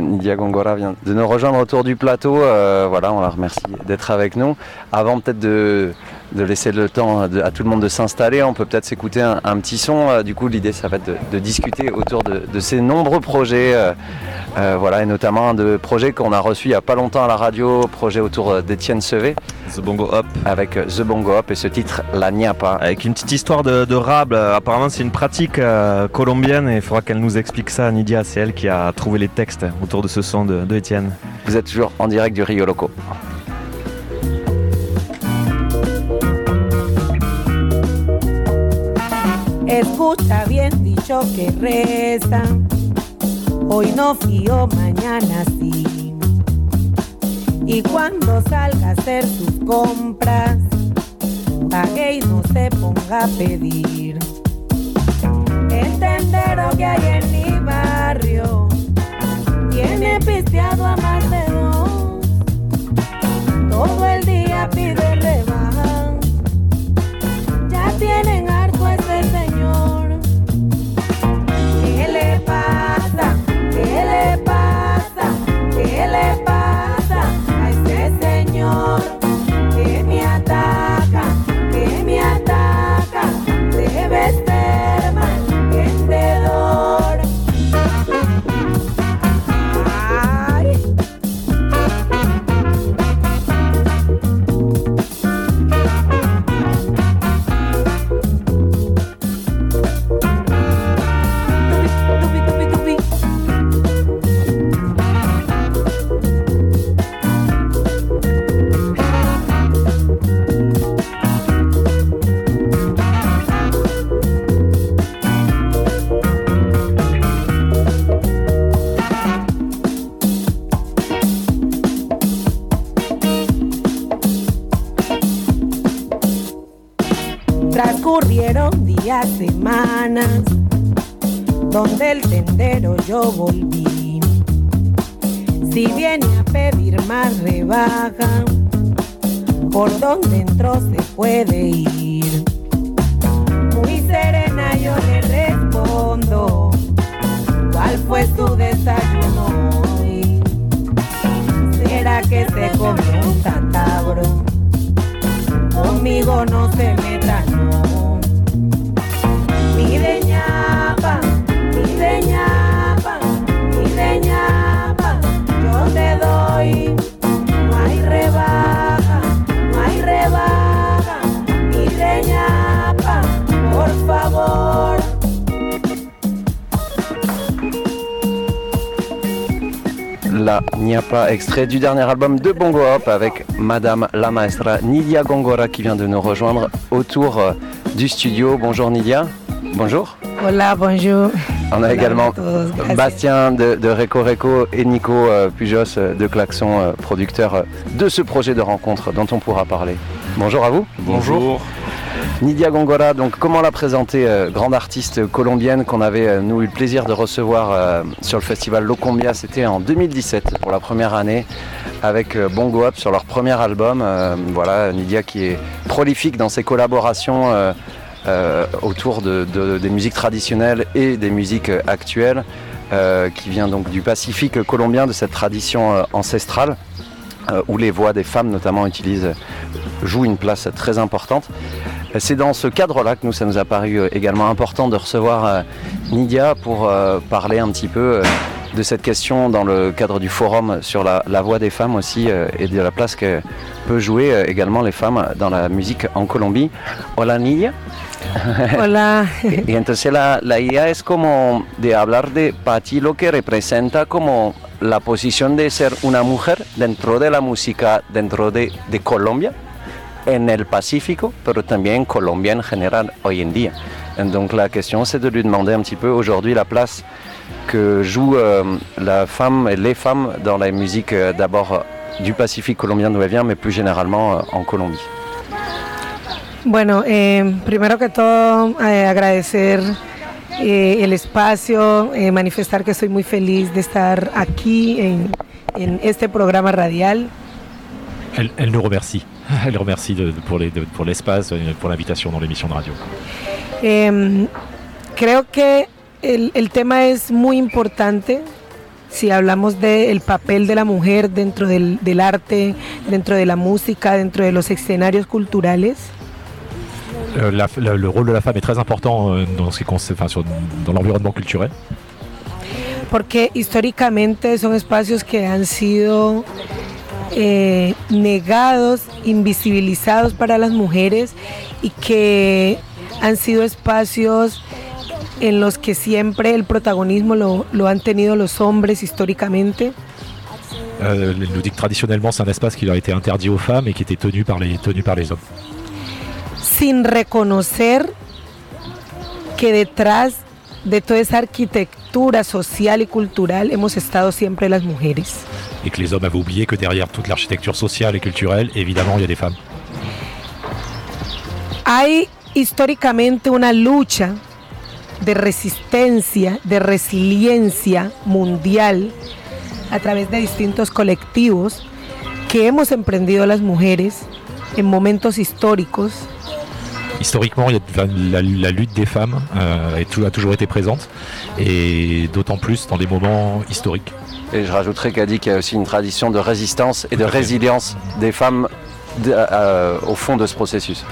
Nidia Gongora vient de nous rejoindre autour du plateau. voilà, on la remercie d'être avec nous. Avant peut-être de, laisser le temps à tout le monde de s'installer, on peut peut-être s'écouter un, petit son. du coup, l'idée, ça va être de, discuter autour de, ces nombreux projets. voilà, et notamment un de projets qu'on a reçu il n'y a pas longtemps à la radio, projet autour d'Étienne Sevé. The Bongo Hop. Avec The Bongo Hop et ce titre, La Niapa. Avec une petite histoire de, de rable. Apparemment, c'est une pratique colombienne et il faudra qu'elle nous explique ça. Nidia, c'est elle qui a trouvé les textes autour de ce son de, de Étienne. Vous êtes toujours en direct du Rio Loco. Escucha bien dicho que reza, hoy no fío, mañana sí. Y cuando salga a hacer sus compras, pague y no se ponga a pedir. El tendero que hay en mi barrio tiene pisteado a más de dos. Todo el día pide rebaja. Ya tienen Días, semanas, donde el tendero yo volví. Si viene a pedir más rebaja, por donde entró se puede ir. Muy serena yo le respondo, ¿cuál fue su desayuno? ¿Será que La Niapa, extrait du dernier album de Bongo Hop avec Madame la Maestra Nidia Gongora qui vient de nous rejoindre autour euh, du studio. Bonjour Nidia. Bonjour. Hola, bonjour. On a également. Bastien de, de Reco Reco et Nico euh, Pujos euh, de Klaxon, euh, producteurs euh, de ce projet de rencontre dont on pourra parler. Bonjour à vous. Nidia Gongora, donc comment la présenter euh, Grande artiste colombienne qu'on avait euh, nous eu le plaisir de recevoir euh, sur le festival Locombia, c'était en 2017 pour la première année avec Bongo Up sur leur premier album. Voilà, Nidia qui est prolifique dans ses collaborations autour de, de- des musiques traditionnelles et des musiques actuelles, qui vient donc du Pacifique colombien, de cette tradition ancestrale où les voix des femmes notamment utilisent, jouent une place très importante. C'est dans ce cadre-là que nous, ça nous a paru euh, également important de recevoir euh, Nidia pour euh, parler un petit peu de cette question dans le cadre du forum sur la, la voix des femmes aussi euh, et de la place que peuvent jouer euh, également les femmes dans la musique en Colombie. Hola Nidia. Hola. Y, y entonces la, la idea es como de hablar de para ti lo que representa como la posición de ser una mujer dentro de la música, dentro de, de Colombia, en el Pacífico, pero también en Colombia en général hoy en día. Et donc la question c'est de lui demander un petit peu aujourd'hui la place que joue euh, la femme et les femmes dans la musique euh, d'abord euh, du Pacifique colombien d'où elle vient, mais plus généralement euh, en Colombie. Bueno, eh, primero que todo eh, agradecer eh, el espacio, eh, manifestar que estoy muy feliz de estar aquí en, en este programa radial. Elle, elle nous remercie. Elle remercie de- de- pour les- de- pour l'espace, euh, pour l'invitation dans l'émission de radio. Eh, creo que el, el tema es muy importante, si hablamos del papel de la mujer dentro del, del, arte, dentro de la música, dentro de los escenarios culturales euh, la, la, Le rôle de la femme est très important euh, dans, ce qui, enfin, sur, dans l'environnement culturel. Porque históricamente son espacios que han sido eh, negados, invisibilizados para las mujeres y que han sido espacios en los que siempre el protagonismo lo, lo han tenido los hombres históricamente. Euh, nous dit que traditionnellement c'est un espace qui leur été interdit aux femmes et qui était tenu par les, tenu par les hommes. Sin reconocer que detrás de toda esa arquitectura social y cultural hemos estado siempre las mujeres. Et que les hommes avaient oublié que derrière toute l'architecture sociale et culturelle, évidemment, il y a des femmes. Hay históricamente una lucha de resistencia, de resiliencia mundial a través de distintos colectivos que hemos emprendido las mujeres en momentos históricos. Historiquement, la, la lutte des femmes euh, a toujours été présente et d'autant plus dans des moments historiques. Et je rajouterais qu'a dit qu'il y a aussi une tradition de résistance et de résilience des femmes de, euh, au fond de ce processus.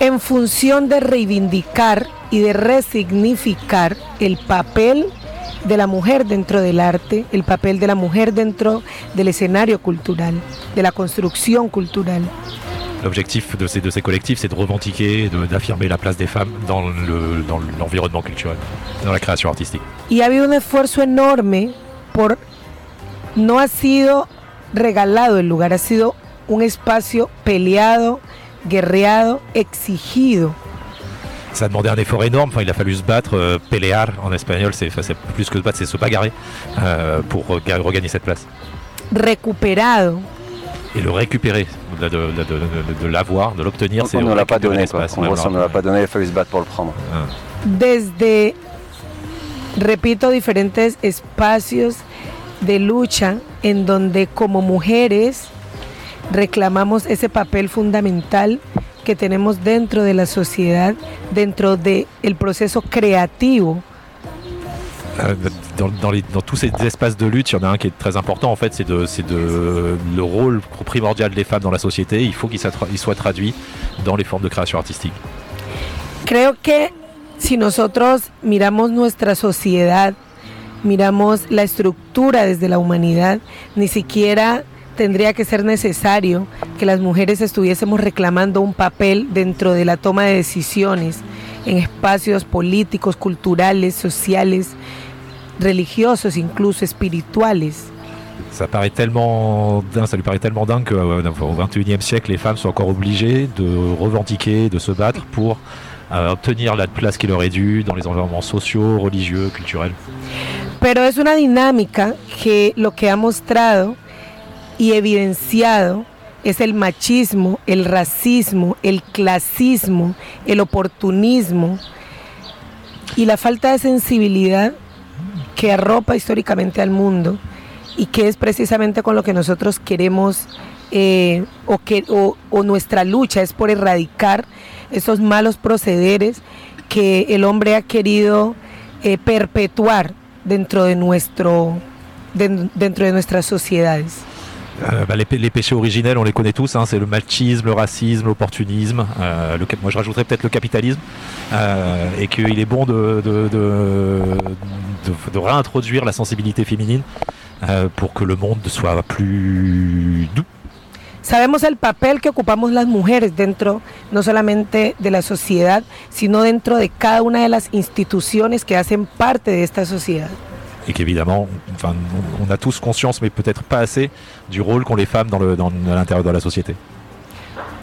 En función de reivindicar y de resignificar el papel de la mujer dentro del arte, el papel de la mujer dentro del escenario cultural, de la construcción cultural. L'objectif de ces, de ces collectifs, c'est de revendiquer, d'affirmer la place des femmes dans l'environnement le, dans culturel, dans la création artistique. Y ha habido un esfuerzo enorme por, no ha sido regalado el lugar, ha sido un espacio peleado, guerreado, exigido ça a demandé un effort énorme. Enfin, il a fallu se battre, euh, pelear en espagnol, c'est plus que se battre, c'est se bagarrer euh, pour regagner cette place. Recuperado. Et le récupérer, de, de, de, de l'avoir, de l'obtenir. On ne l'a pas donné, quoi. En gros, on ne l'a pas donné, il a fallu se battre pour le prendre. Ah. Desde, repito, diferentes espacios de lucha en donde como mujeres reclamamos ese papel fundamental que tenemos dentro de la sociedad, dentro del de proceso creativo. Euh, dans, dans, les, dans, tous ces espaces de lutte, il y en a un qui est très important en fait, c'est de, de, le rôle primordial des femmes dans la société. Il faut qu'il soit traduit dans les formes de création artistique. Creo que si nosotros miramos nuestra sociedad, miramos la estructura desde la humanidad, ni siquiera tendría que ser necesario que las mujeres estuviésemos reclamando un papel dentro de la toma de decisiones en espacios políticos, culturales, sociales, religiosos, incluso espirituales. Ça paraît tellement ça lui paraît tellement dingue qu'au XXIe siècle, les femmes sont encore obligées de revendiquer, de se battre pour euh, obtenir la place qui leur est due dans les environnements sociaux, religieux, culturels. Pero es una dinámica que lo que ha mostrado y evidenciado es el machismo, el racismo, el clasismo, el oportunismo y la falta de sensibilidad que arropa históricamente al mundo y que es precisamente con lo que nosotros queremos eh, o, que, o, nuestra lucha es por erradicar esos malos procederes que el hombre ha querido eh, perpetuar dentro de, nuestro, de, dentro de nuestras sociedades. Euh, bah, les, les, péchés originels, on les connaît tous, hein, c'est le machisme, le racisme, l'opportunisme, euh, moi je rajouterais peut-être le capitalisme, euh, et qu'il est bon de, de, de, de, réintroduire la sensibilité féminine euh, pour que le monde soit plus doux. Sabemos el papel que ocupamos las mujeres dentro no solamente de la sociedad, sino dentro de cada una de las instituciones que hacen parte de esta sociedad. Et qu'évidemment, enfin, on a tous conscience, mais peut-être pas assez, du rôle qu'ont les femmes dans dans, de la société.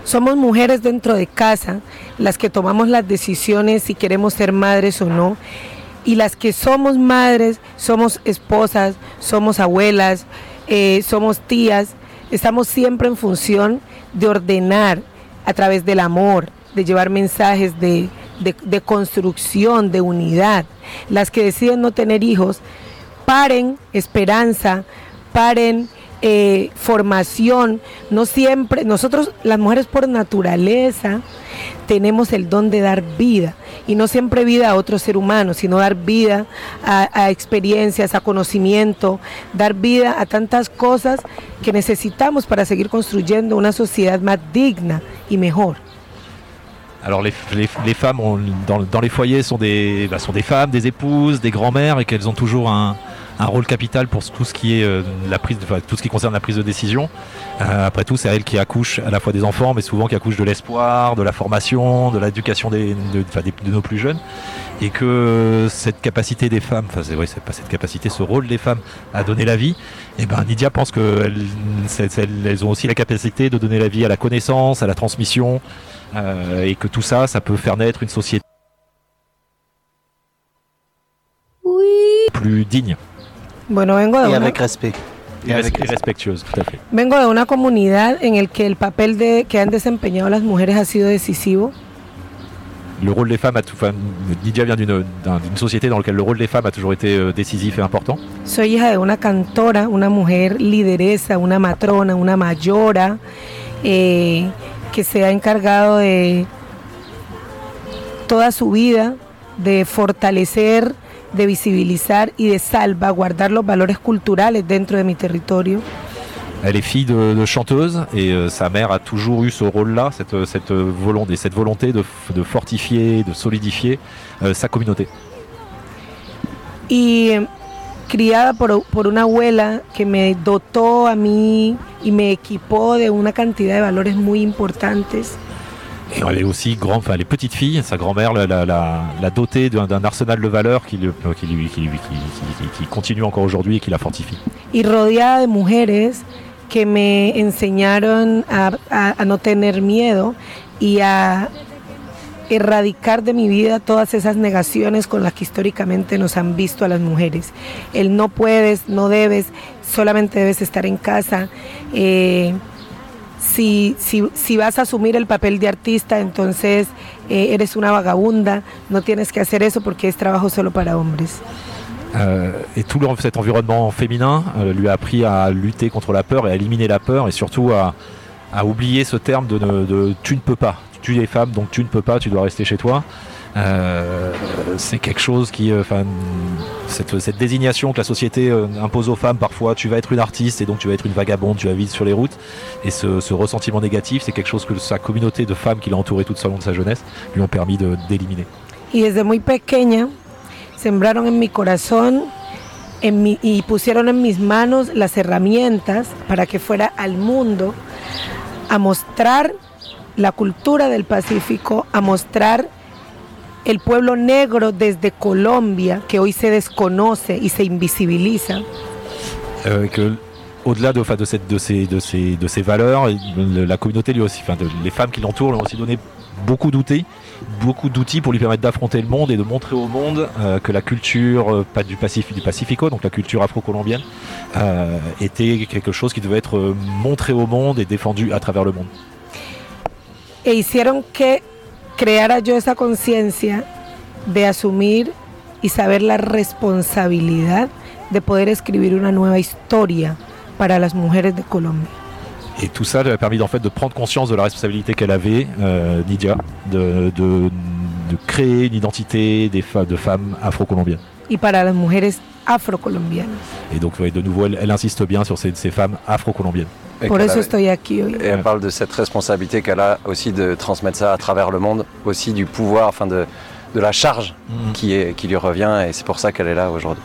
Somos mujeres dentro de casa las que tomamos las decisiones si queremos ser madres o no. Y las que somos madres, somos esposas, somos abuelas, eh, somos tías, estamos siempre en función de ordenar a través del amor, de llevar mensajes de, de, de construcción, de unidad. Las que deciden no tener hijos paren esperanza, paren eh, formación. No siempre, nosotros las mujeres por naturaleza tenemos el don de dar vida y no siempre vida a otro ser humano, sino dar vida a, experiencias, a conocimiento, dar vida a tantas cosas que necesitamos para seguir construyendo una sociedad más digna y mejor. Alors les, femmes dans, les foyers sont des, bah, sont des femmes, des épouses, des grands-mères et qu'elles ont toujours un, un rôle capital pour tout ce qui est euh, la prise, de, tout ce qui concerne la prise de décision. Euh, après tout, c'est elle qui accouche à la fois des enfants, mais souvent qui accouche de l'espoir, de la formation, de l'éducation des, de, nos plus jeunes, et que cette capacité des femmes, enfin c'est vrai, c'est pas cette capacité, ce rôle des femmes à donner la vie, et eh ben Nidia pense qu'elles elles ont aussi la capacité de donner la vie à la connaissance, à la transmission, euh, et que tout ça, ça peut faire naître une société plus digne. Bueno, vengo de y una... avec respect. Y, avec y respetueuse, tout à fait. Vengo de una comunidad en el que el papel de, que han desempeñado las mujeres ha sido decisivo. Le rôle des femmes a tout, enfin, Nidia vient d'une société dans laquelle le rôle des femmes a toujours été euh, décisif et important. Soy hija de una cantora, una mujer lideresa, una matrona, una mayora, eh, que se ha encargado de toda su vida de fortalecer de visibilizar y de salvaguardar los valores culturales dentro de mi territorio. Elle est fille de, de chanteuse et euh, sa mère a toujours eu ce rôle-là, cette, cette, volonté, cette volonté de, de fortifier, de solidifier euh, sa communauté. Y criada por, por, una abuela que me dotó a mí y me equipó de una cantidad de valores muy importantes. Et elle est aussi grand, enfin sa grand-mère l'a, dotée d'un, arsenal de valeurs qui, qui, continue encore aujourd'hui et qui la fortifie. Y rodeada de mujeres que me enseñaron a, a, a no tener miedo y a erradicar de mi vida todas esas negaciones con las que históricamente nos han visto a las mujeres. El no puedes, no debes, solamente debes estar en casa. Eh, si, si, si, vas a asumir el papel de artista, entonces eh, eres una vagabunda, no tienes que hacer eso porque es trabajo solo para hombres. Euh, et tout cet environnement féminin euh, lui a appris à lutter contre la peur et à éliminer la peur et surtout à, à oublier ce terme de, de, de tu ne peux pas. Tu es femme donc tu ne peux pas, tu dois rester chez toi. Euh, c'est quelque chose qui, euh, cette, désignation que la société euh, impose aux femmes parfois, tu vas être une artiste et donc tu vas être une vagabonde, tu vas vivre sur les routes. Et ce, ressentiment négatif, c'est quelque chose que sa communauté de femmes qui l'a entourée toute au long de sa jeunesse lui ont permis d'éliminer. Y desde muy pequeña sembraron en mi corazón en mi, y pusieron en mis manos las herramientas para que fuera al mundo a mostrar la cultura del Pacífico, a mostrar el pueblo negro desde Colombia, que hoy se desconoce y se invisibiliza. Euh, que au-delà de, de, cette, de, ces, de, ces, de ces valeurs, la communauté lui aussi, enfin, de, les femmes qui l'entourent lui ont aussi donné beaucoup d'outils, beaucoup d'outils pour lui permettre d'affronter le monde et de montrer au monde euh, que la culture euh, pas du, Pacifique, du Pacifico, donc la culture afro-colombienne, euh, était quelque chose qui devait être montré au monde et défendu à travers le monde. Et hicieron que creara yo esa conciencia de asumir y saber la responsabilidad de poder escribir una nueva historia para las mujeres de Colombia. Et tout ça lui a permis en fait de prendre conscience de la responsabilité qu'elle avait, euh, Nidia, de, de, de, créer une identité des de femmes afro-colombiennes. Y para las mujeres afro-colombianas. Et donc de nouveau, elle, elle, insiste bien sur ces, ces femmes afro-colombiennes. Por eso estoy aquí hoy. Et elle parle de cette responsabilité qu'elle a aussi de transmettre ça à travers le monde, aussi du pouvoir, enfin de, de la charge mm. qui, est, qui lui revient, et c'est pour ça qu'elle est là aujourd'hui.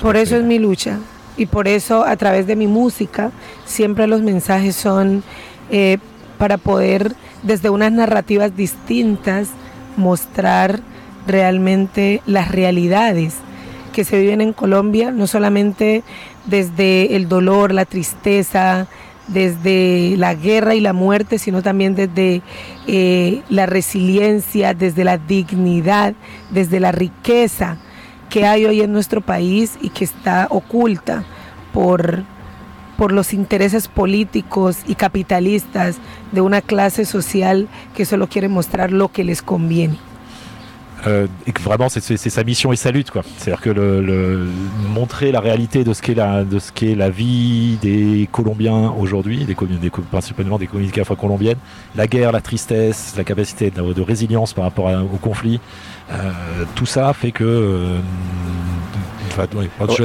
Por eso es mi lucha. Y por eso a través de mi música siempre los mensajes son eh, para poder desde unas narrativas distintas mostrar realmente las realidades que se viven en Colombia, no solamente desde el dolor, la tristeza, desde la guerra y la muerte, sino también desde eh, la resiliencia, desde la dignidad, desde la riqueza que hay hoy en nuestro país y que está oculta por, por los intereses políticos y capitalistas de una clase social que solo quiere mostrar lo que les conviene. Et que vraiment c'est sa mission et sa lutte quoi. C'est-à-dire que le, montrer la réalité de ce qu'est la de ce qu'est la vie des Colombiens aujourd'hui, des, des, principalement des communautés afro-colombiennes, la guerre, la tristesse, la capacité de, résilience par rapport au conflit, tout ça fait que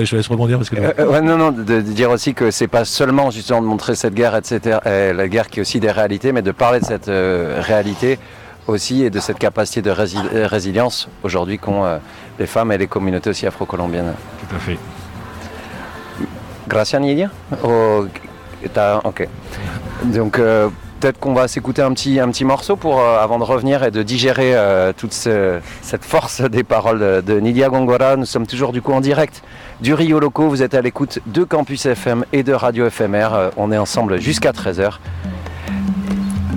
je, laisse rebondir parce que. Euh, non, non, de, dire aussi que c'est pas seulement justement de montrer cette guerre, etc. la guerre qui est aussi des réalités, mais de parler de cette euh, réalité aussi et de cette capacité de résilience aujourd'hui qu'ont euh, les femmes et les communautés aussi afro-colombiennes. Tout à fait. Gracias, Nidia Ok. Donc, peut-être qu'on va s'écouter un petit, un petit morceau pour, euh, avant de revenir et de digérer euh, toute cette force des paroles de, Nidia Gongora. Nous sommes toujours du coup en direct du Rio Loco. Vous êtes à l'écoute de Campus FM et de Radio FMR. Euh, on est ensemble jusqu'à 13h.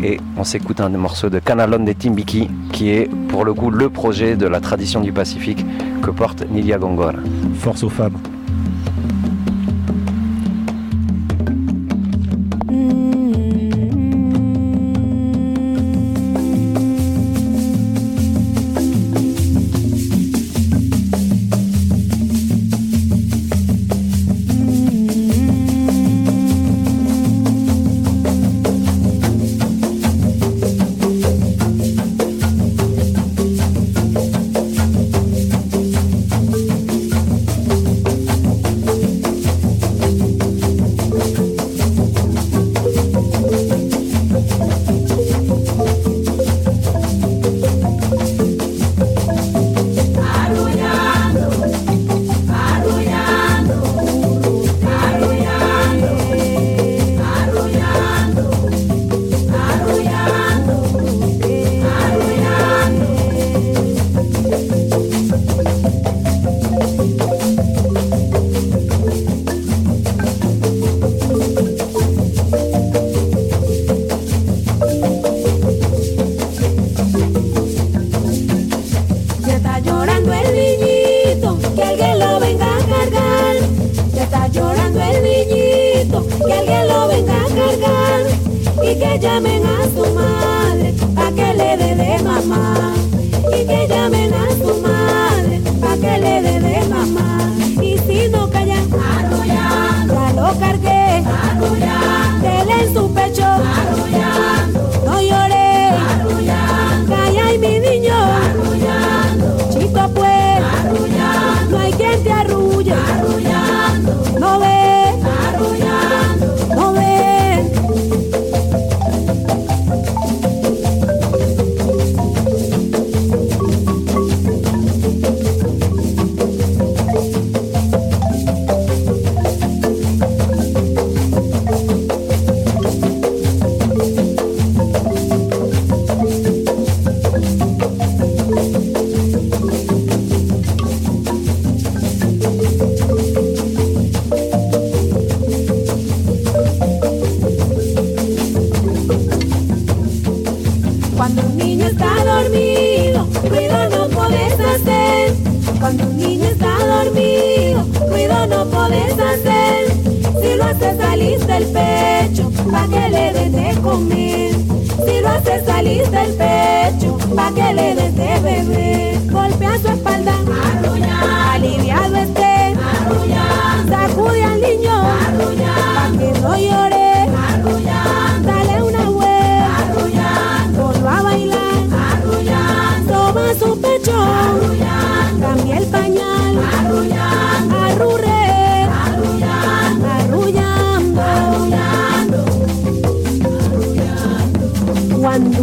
Et on s'écoute un morceau de Canalon de Timbiki, qui est pour le coup le projet de la tradition du Pacifique que porte Nidia Gongora. Force aux femmes.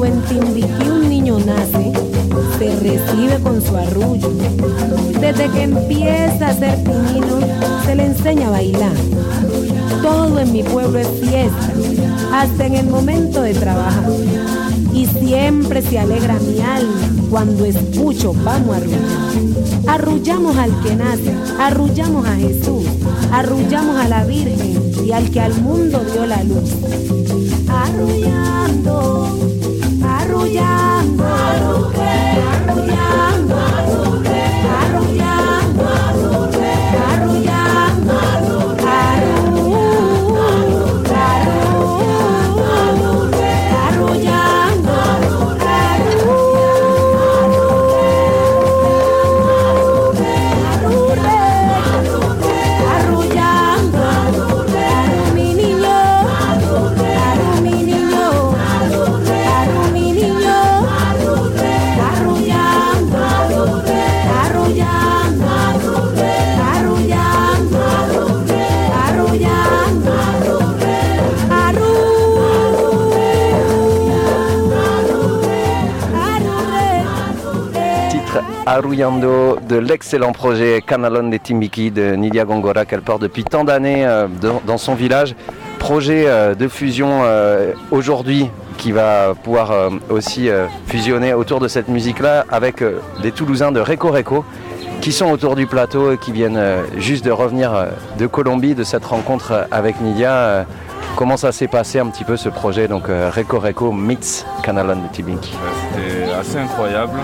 cuando en Timbiquí un niño nace, se recibe con su arrullo. Desde que empieza a ser pinino, se le enseña a bailar. Todo en mi pueblo es fiesta, hasta en el momento de trabajar. Y siempre se alegra mi alma cuando escucho vamos a arrullar. Arrullamos al que nace, arrullamos a Jesús, arrullamos a la Virgen y al que al mundo dio la luz. Arrullando. Arullando. Arullando. Aruyando de l'excellent projet Canalon de Timbiki de Nidia Gongora qu'elle porte depuis tant d'années euh, dans son village. Projet euh, de fusion euh, aujourd'hui qui va pouvoir aussi fusionner autour de cette musique-là avec des Toulousains de Reco Reco qui sont autour du plateau et qui viennent juste de revenir de Colombie, de cette rencontre avec Nidia. Comment ça s'est passé un petit peu ce projet, donc Reco Reco meets Canalon de Timbiki C'était assez incroyable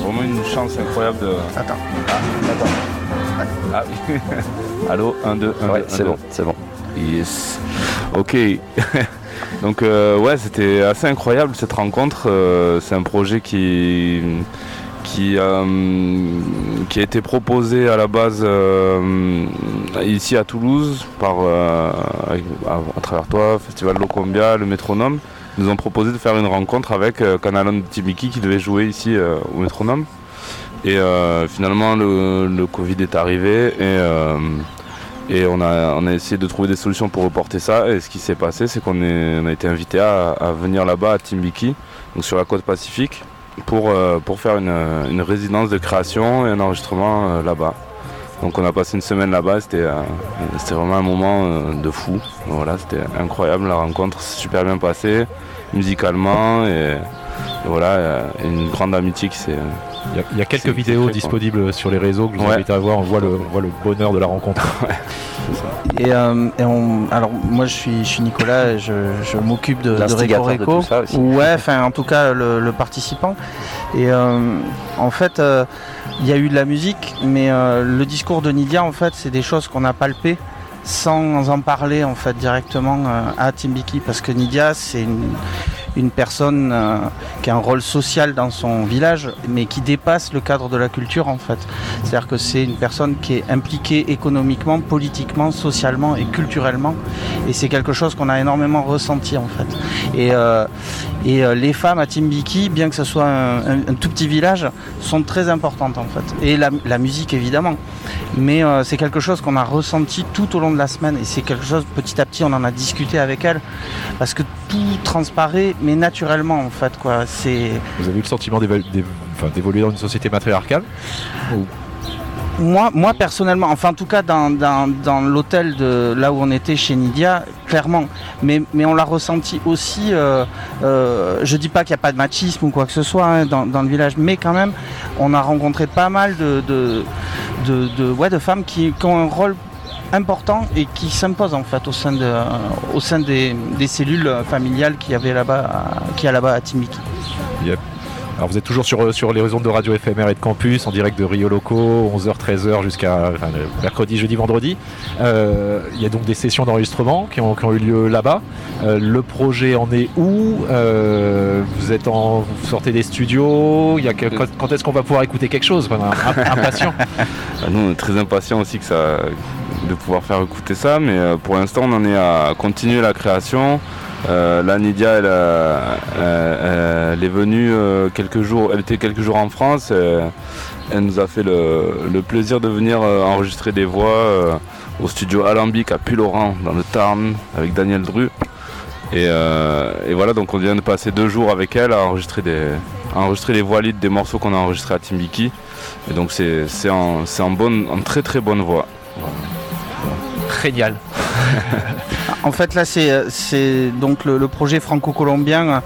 vraiment une chance incroyable de. Attends. Ah, attends. Ah oui. Allô 1, 2, 1, ouais, C'est bon, c'est bon. Yes. Ok. Donc euh, ouais, c'était assez incroyable cette rencontre. Euh, c'est un projet qui qui, euh, qui a été proposé à la base ici à Toulouse par à, travers toi, Festival Locombia, le Métronome nous ont proposé de faire une rencontre avec euh, Canalon Tibiki qui devait jouer ici euh, au métronome. Et euh, finalement, le, Covid est arrivé et, on, a, essayé de trouver des solutions pour reporter ça. Et ce qui s'est passé, c'est qu'on a été invité à, venir là-bas à Timbiki, donc sur la côte pacifique, pour, faire une, résidence de création et un enregistrement là-bas. Donc on a passé une semaine là-bas, c'était vraiment un moment de fou. C'était incroyable, la rencontre s'est super bien passée musicalement et, voilà, une grande amitié qui s'est. Il y, a, quelques vidéos disponibles sur les réseaux que je vous invite à voir. On voit, le, voit le bonheur de la rencontre. et, euh, alors moi je suis, je suis Nicolas, je, je m'occupe de, de Ouais, enfin en tout cas le, participant. Et euh, en fait, euh, il y a eu de la musique, mais le discours de Nidia en fait, c'est des choses qu'on a palpées sans en parler en fait directement à Timbiki parce que Nidia c'est une une personne euh, qui a un rôle social dans son village, mais qui dépasse le cadre de la culture en fait. C'est-à-dire que c'est une personne qui est impliquée économiquement, politiquement, socialement et culturellement, et c'est quelque chose qu'on a énormément ressenti en fait. Et, euh, et euh, les femmes à Timbiki, bien que ce soit un, tout petit village, sont très importantes en fait. Et la, musique évidemment, mais c'est quelque chose qu'on a ressenti tout au long de la semaine, et c'est quelque chose petit à petit on en a discuté avec elle, parce que tout transparaît mais naturellement en fait quoi. C'est. Vous avez eu le sentiment d'évoluer dans une société matriarcale moi, moi personnellement, enfin en tout cas dans, l'hôtel de là où on était chez Nidia, clairement. Mais, mais on l'a ressenti aussi. Euh, euh, je dis pas qu'il n'y a pas de machisme ou quoi que ce soit hein, dans, le village, mais quand même, on a rencontré pas mal de, de, de, ouais, de femmes qui, qui, ont un rôle important et qui s'impose en fait au sein, de, au sein des, cellules familiales qu'il y avait là-bas, qui a là-bas à Timiki. Alors vous êtes toujours sur, sur les réseaux de radio éphémère et de campus, en direct de Rio Loco, 11h, 13h jusqu'à mercredi, jeudi, vendredi. Euh, il y a donc des sessions d'enregistrement qui ont, eu lieu là-bas. Euh, le projet en est où? Euh, Vous êtes en, vous sortez des studios? Il y a Quand est-ce qu'on va pouvoir écouter quelque chose? Impatient. Ah, nous, on est très impatients aussi que ça, de pouvoir faire écouter ça, mais pour l'instant, on en est à continuer la création. Euh, là, Nidia, elle, elle, est venue euh, quelques jours, elle était quelques jours en France. elle nous a fait le, plaisir de venir euh, enregistrer des voix au studio Alambic à Pulloran, dans le Tarn, avec Daniel Dru. Et, voilà, donc on vient de passer deux jours avec elle à enregistrer, des, enregistrer les voix des morceaux qu'on a enregistrés à Timbiki. Et donc c'est en, en, en très très bonne voix. Génial. en fait, là, c'est donc le, projet franco-colombien.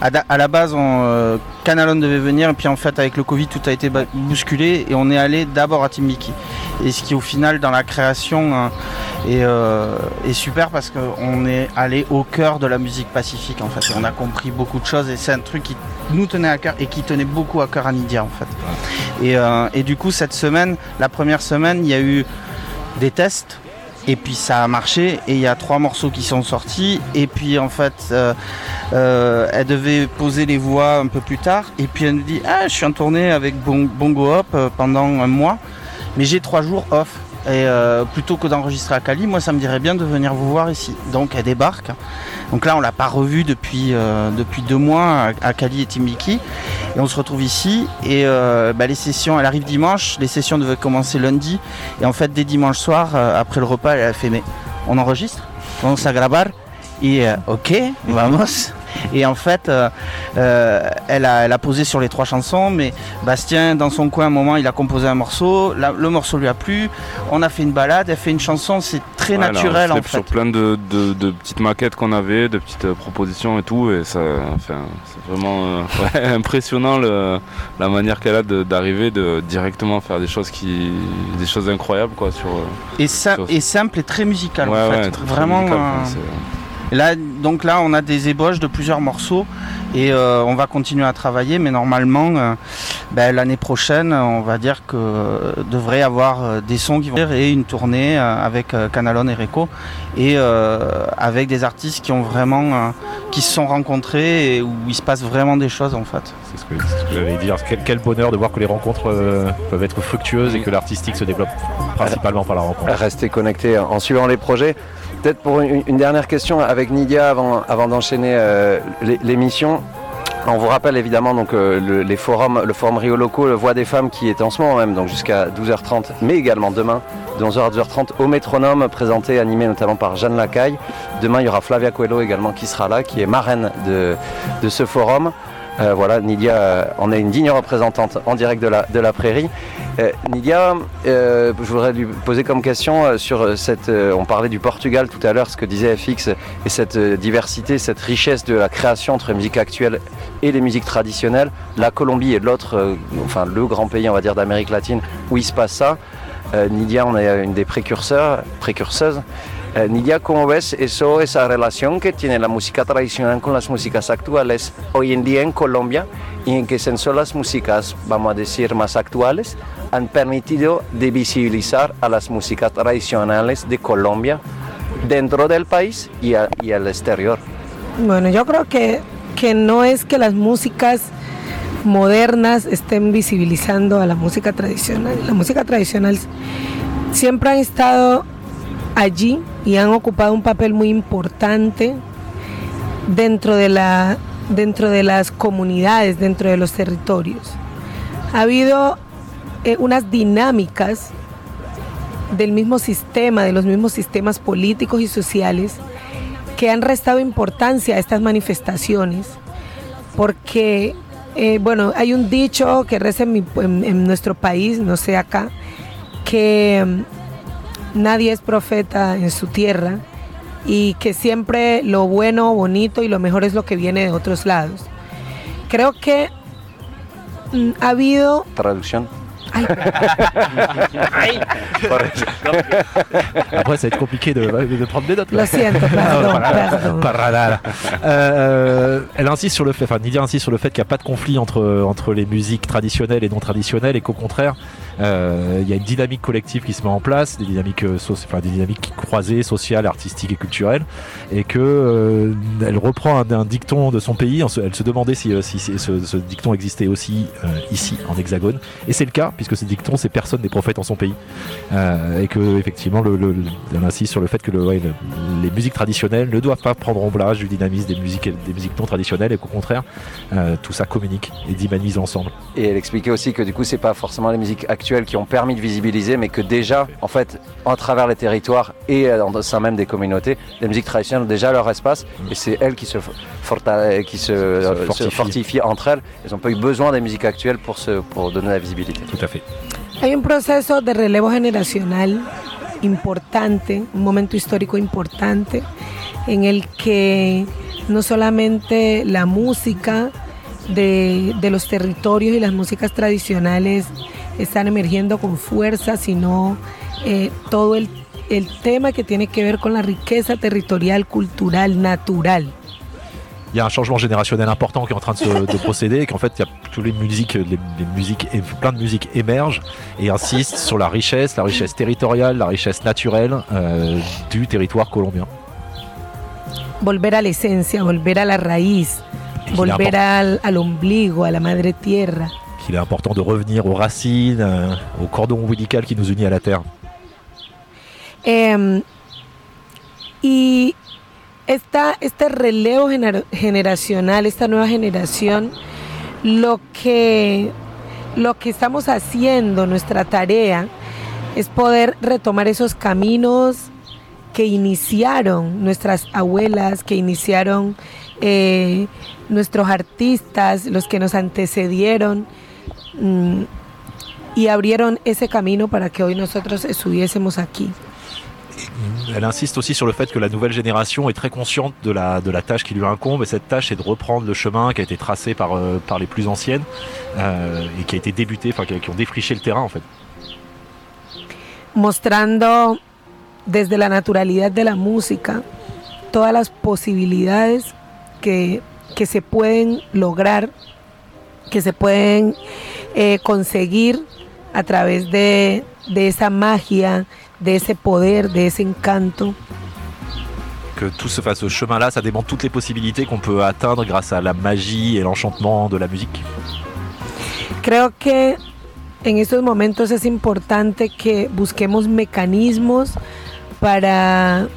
À, la base, euh, Canalon devait venir, et puis en fait, avec le Covid, tout a été bousculé, et on est allé d'abord à Timbiki. Et ce qui, au final, dans la création, hein, euh, est, super parce qu'on est allé au cœur de la musique pacifique, en fait. on a compris beaucoup de choses, et c'est un truc qui nous tenait à cœur et qui tenait beaucoup à cœur à Nidia, en fait. Et, euh, et du coup, cette semaine, la première semaine, il y a eu des tests et puis ça a marché et il y a trois morceaux qui sont sortis. Et puis en fait, euh, euh, elle devait poser les voix un peu plus tard. Et puis elle nous dit Ah, je suis en tournée avec Bongo Hop euh, pendant un mois, mais j'ai trois jours off. Et plutôt que d'enregistrer à Cali, moi ça me dirait bien de venir vous voir ici. Donc elle débarque. Donc là on l'a pas revue depuis, depuis deux mois à, Cali et Timbiki. Et on se retrouve ici. Et euh, bah, les sessions, elle arrive dimanche. Les sessions devaient commencer lundi. Et en fait, dès dimanche soir, euh, après le repas, elle a fait Mais on enregistre Vamos a grabar. Et euh, ok, vamos. Et en fait, elle, a, elle a posé sur les trois chansons, mais Bastien, dans son coin, un moment, il a composé un morceau, le morceau lui a plu, on a fait une balade, elle fait une chanson, c'est très naturel en fait. Sur plein de, petites maquettes qu'on avait, de petites propositions et tout, et ça, enfin, c'est vraiment impressionnant la manière qu'elle a d'arriver de, directement faire des choses qui, des choses incroyables quoi sur. Et, et simple et très musical en fait. vraiment. Là, donc là, on a des ébauches de plusieurs morceaux et euh, on va continuer à travailler, mais normalement, euh, ben, l'année prochaine, on va dire que euh, devrait avoir des sons qui vont et une tournée avec Canalon et Reco et avec des artistes qui ont vraiment, qui se sont rencontrés et où il se passe vraiment des choses en fait. C'est ce que, j'allais dire. Quel, bonheur de voir que les rencontres peuvent être fructueuses et que l'artistique se développe principalement par la rencontre. Restez connectés en suivant les projets. Peut-être pour une, dernière question avec Nidia avant, d'enchaîner euh, l'émission. On vous rappelle évidemment donc euh, le, forum Rio Loco, le Voix des femmes qui est en ce moment même, donc jusqu'à 12h30, mais également demain de 11h à 12h30 au métronome, présenté, animé notamment par Jeanne Lacaille. Demain il y aura Flavia Coelho également qui sera là, qui est marraine de ce forum. Euh, voilà, Nidia on est une digne représentante en direct de la, prairie. Euh, Nidia, euh, je voudrais lui poser comme question sur cette. on parlait du Portugal tout à l'heure, ce que disait FX, et cette diversité, cette richesse de la création entre musique actuelle et les musiques traditionnelles. La Colombie est l'autre, enfin le grand pays, on va dire, d'Amérique latine où il se passe ça. Nidia, on est une des précurseurs, précurseuses. Eh, Nidia, ¿cómo ves esa relación que tiene la música tradicional con las músicas actuales hoy en día en Colombia y en qué senso las músicas, vamos a decir, más actuales han permitido de visibilizar a las músicas tradicionales de Colombia dentro del país y, y al exterior? Bueno, yo creo que, que no es que las músicas modernas estén visibilizando a la música tradicional. La música tradicional siempre han estado allí y han ocupado un papel muy importante dentro de, la, dentro de las comunidades, dentro de los territorios. Ha habido eh, unas dinámicas del mismo sistema, de los mismos sistemas políticos y sociales, que han restado importancia a estas manifestaciones, porque, eh, bueno, hay un dicho que reza en nuestro país, no sé acá, que nadie es profeta en su tierra y que siempre lo bueno, bonito y lo mejor es lo que viene de otros lados. Creo que mm, ha habido... Traducción. Ay. Après, ça va être compliqué de, de prendre des notes. Lo siento, pardon, pardon. Euh, elle insiste sur le fait, enfin Nidia insiste sur le fait qu'il n'y a pas de conflit entre, entre les musiques traditionnelles et non traditionnelles et qu'au contraire, euh, il y a une dynamique collective qui se met en place, des dynamiques, euh, croisées, sociales, artistiques et culturelles, et que euh, elle reprend un, dicton de son pays. Elle se demandait si, ce, dicton existait aussi ici en Hexagone, et c'est le cas puisque ce dicton c'est personne n'est prophète en son pays, et que effectivement, le, insiste sur le fait que le, les musiques traditionnelles ne doivent pas prendre ombrage du dynamisme des musiques, des musiques non traditionnelles, et qu'au contraire, tout ça communique et dynamise ensemble. Et elle expliquait aussi que du coup, c'est pas forcément les musiques actuelles qui ont permis de visibiliser, mais que déjà, en fait, en travers les territoires et au sein même des communautés, les musiques traditionnelles ont déjà leur espace et c'est elles qui se, qui se, euh, fortifient. entre elles. Elles n'ont pas eu besoin des musiques actuelles pour, se, pour donner la visibilité. Tout à fait. Hay un proceso de relevo generacional importante, un momento histórico importante en el que no solamente la música de, de los territorios y las músicas tradicionales están emergiendo con fuerza, sino eh, todo el, el tema que tiene que ver con la riqueza territorial, cultural, natural. il y a un changement générationnel important qui est en train de se de procéder qu'en fait il y a toutes les musiques, les, les musiques, plein de musiques émergent et insistent sur la richesse, la richesse territoriale, la richesse naturelle euh, du territoire colombien. Volver a la esencia, volver a la raíz, volver al, al ombligo, a la madre tierra. Qu'il est important de revenir aux racines, euh, au cordon ombilical qui nous unit à la terre. Eh, y esta, este relevo gener generacional, esta nueva generación, lo que, lo que estamos haciendo, nuestra tarea, es poder retomar esos caminos que iniciaron nuestras abuelas, que iniciaron eh, nuestros artistas, los que nos antecedieron y abrieron ese camino para que hoy nosotros estuviésemos aquí. Elle insiste aussi sur le fait que la nouvelle génération est très consciente de la, de la tâche qui lui incombe et cette tâche est de reprendre le chemin qui a été tracé par, euh, par les plus anciennes euh, et qui a été débuté, enfin qui, ont défriché le terrain en fait. Mostrando desde la naturalidad de la música todas las posibilidades que, que se pueden lograr, que se pueden eh, conseguir a través de, de esa magia, de ese poder, de ese encanto. Que tout se fasse ce chemin-là, ça démontre toutes les possibilités qu'on peut atteindre grâce à la magie et l'enchantement de la musique. Creo que en estos momentos es importante que busquemos mecanismos para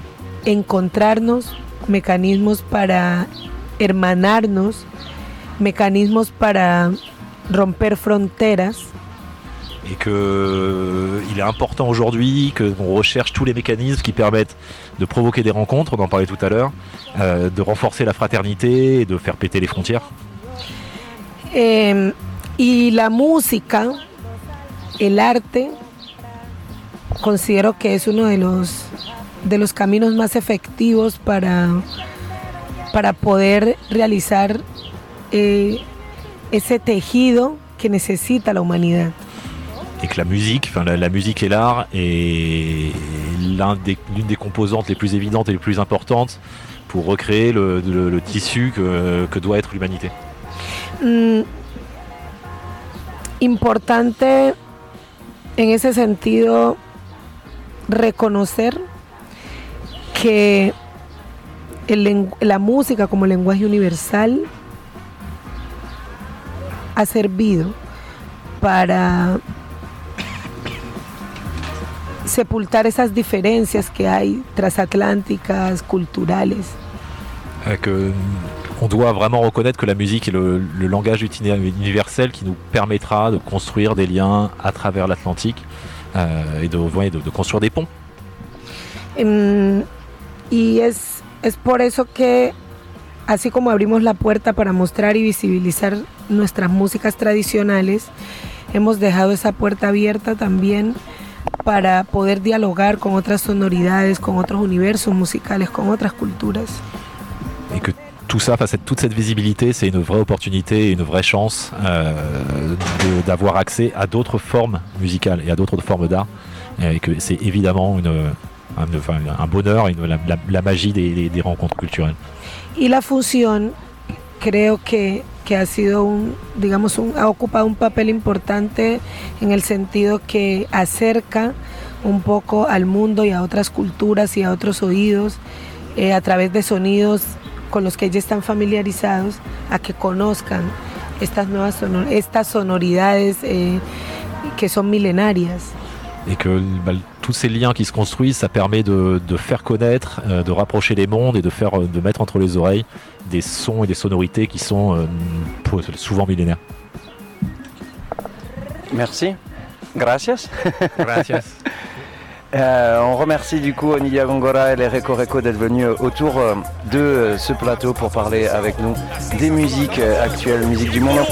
encontrarnos, mecanismos para hermanarnos, mecanismos para romper fronteras et qu'il euh, est important aujourd'hui qu'on recherche tous les mécanismes qui permettent de provoquer des rencontres, on en parlait tout à l'heure, euh, de renforcer la fraternité et de faire péter les frontières. Eh, y la música, el arte, considero que es uno de los, de los caminos más efectivos para, para poder realizar eh, ese tejido que necesita la humanidad. et que la musique, enfin la, musique et l'art est l'une des, des, composantes les plus évidentes et les plus importantes pour recréer le, tissu que, doit être l'humanité. Mm, importante en ese sentido reconocer que la música como lenguaje universal ha servido para sepultar esas diferencias que hay transatlánticas, culturales. Que on doit vraiment reconnaître que la musique est le, langage universel qui nous permettra de construire des liens à travers l'Atlantique euh, et de, de, construire des ponts. y es, es por eso que, así como abrimos la puerta para mostrar y visibilizar nuestras músicas tradicionales, hemos dejado esa puerta abierta también para poder dialogar con otras sonoridades, con otros universos musicales, con otras culturas. Et que tout ça, face à toute cette visibilité, c'est une vraie opportunité et vraie chance euh, d'avoir accès à d'autres formes musicales et à d'autres formes d'art. Et que c'est évidemment une, un, enfin, un, bonheur, la, la, la magie des, des, rencontres culturelles. Y la fusión, creo que que ha sido un, digamos, un, ha ocupado un papel importante en el sentido que acerca un poco al mundo y a otras culturas y a otros oídos eh, a través de sonidos con los que ellos están familiarizados a que conozcan estas nuevas estas sonoridades eh, que son milenarias. Et que bah, tous ces liens qui se construisent, ça permet de, de faire connaître, euh, de rapprocher les mondes et de, faire, de mettre entre les oreilles des sons et des sonorités qui sont euh, souvent millénaires. Merci. Gracias. Gracias. Euh, on remercie du coup Nidia Gongora et les Reco Reco d'être venus autour euh, de ce plateau pour parler avec nous des musiques actuelles, musiques du monde.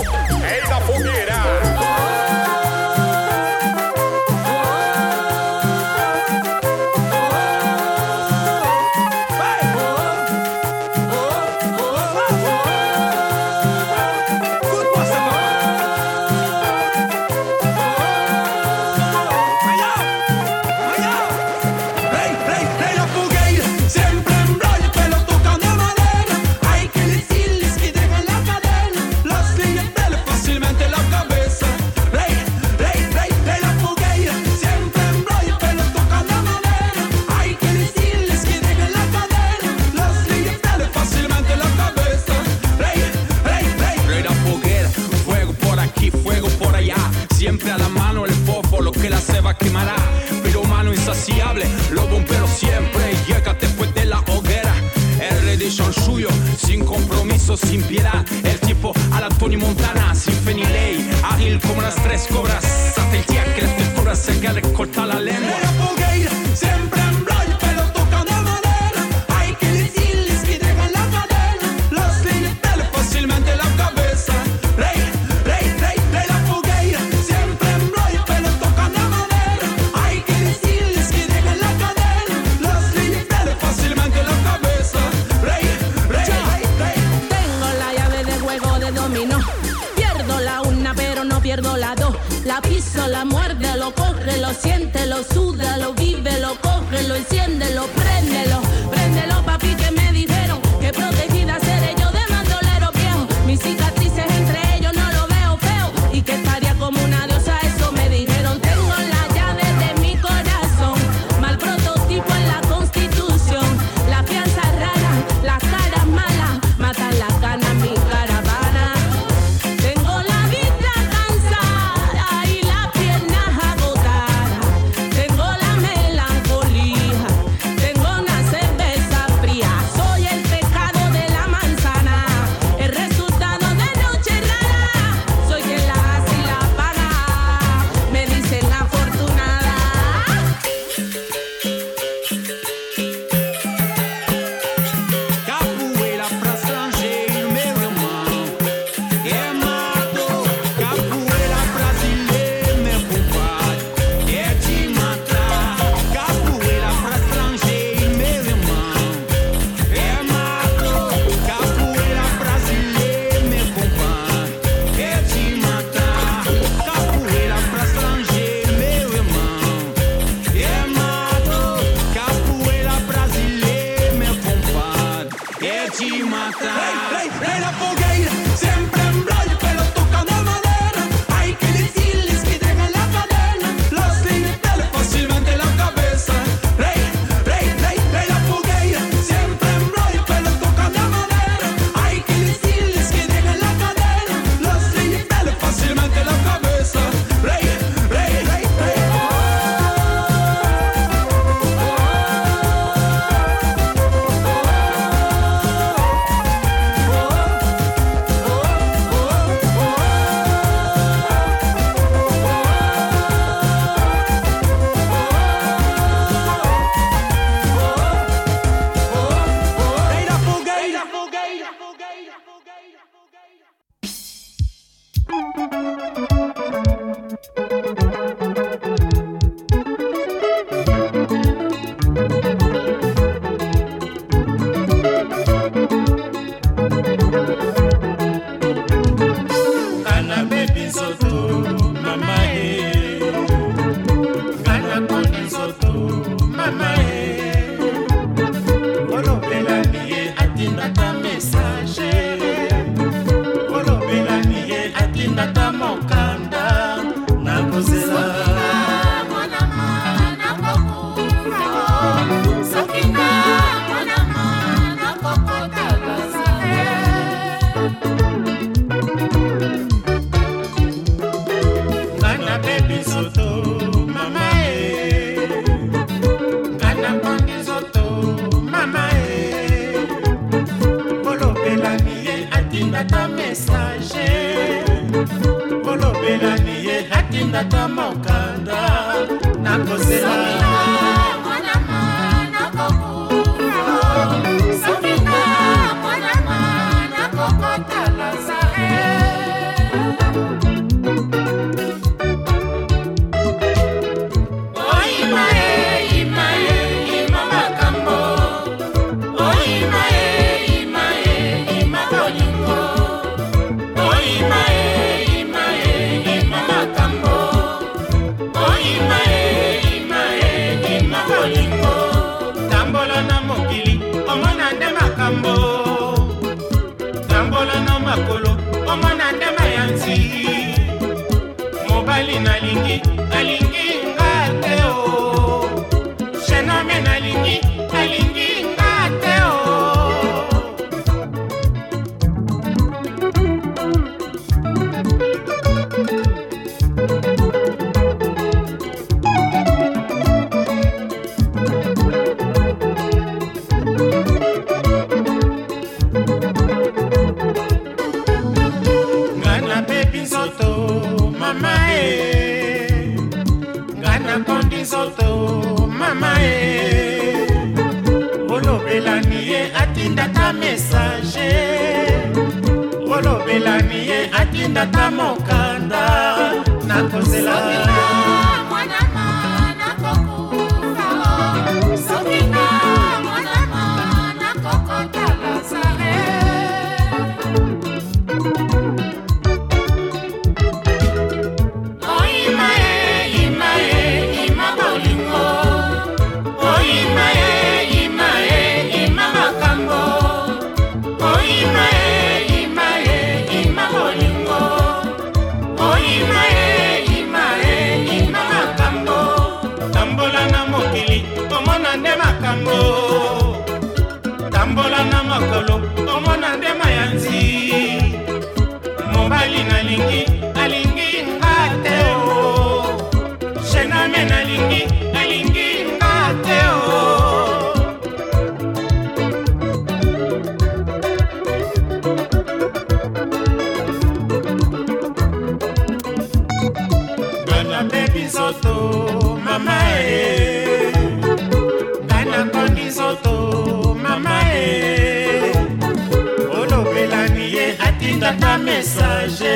Atindaka message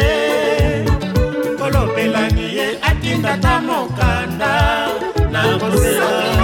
olobelani ye atindaka mokanda. Na kosela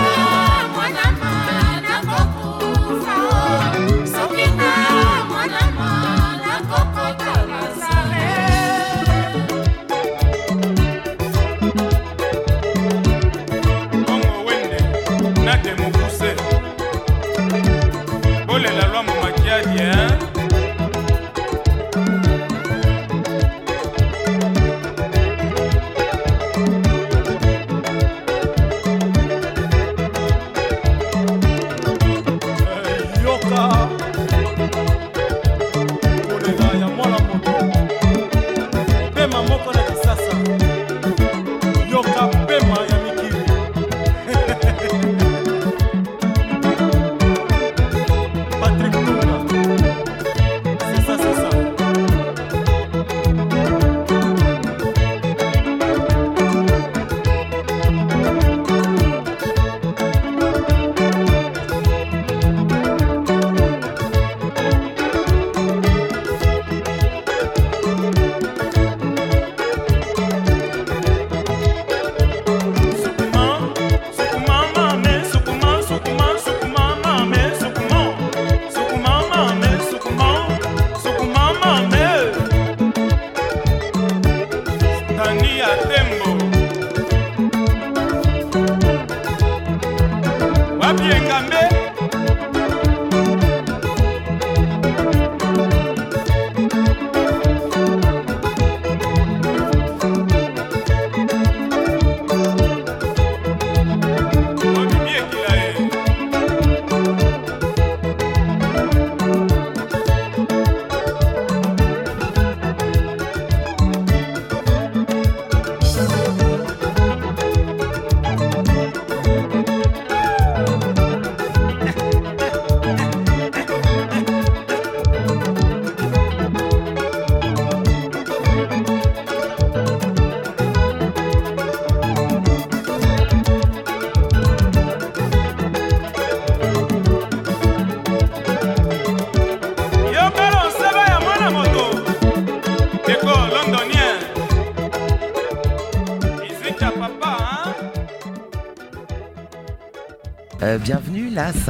Euh, bienvenue, Las.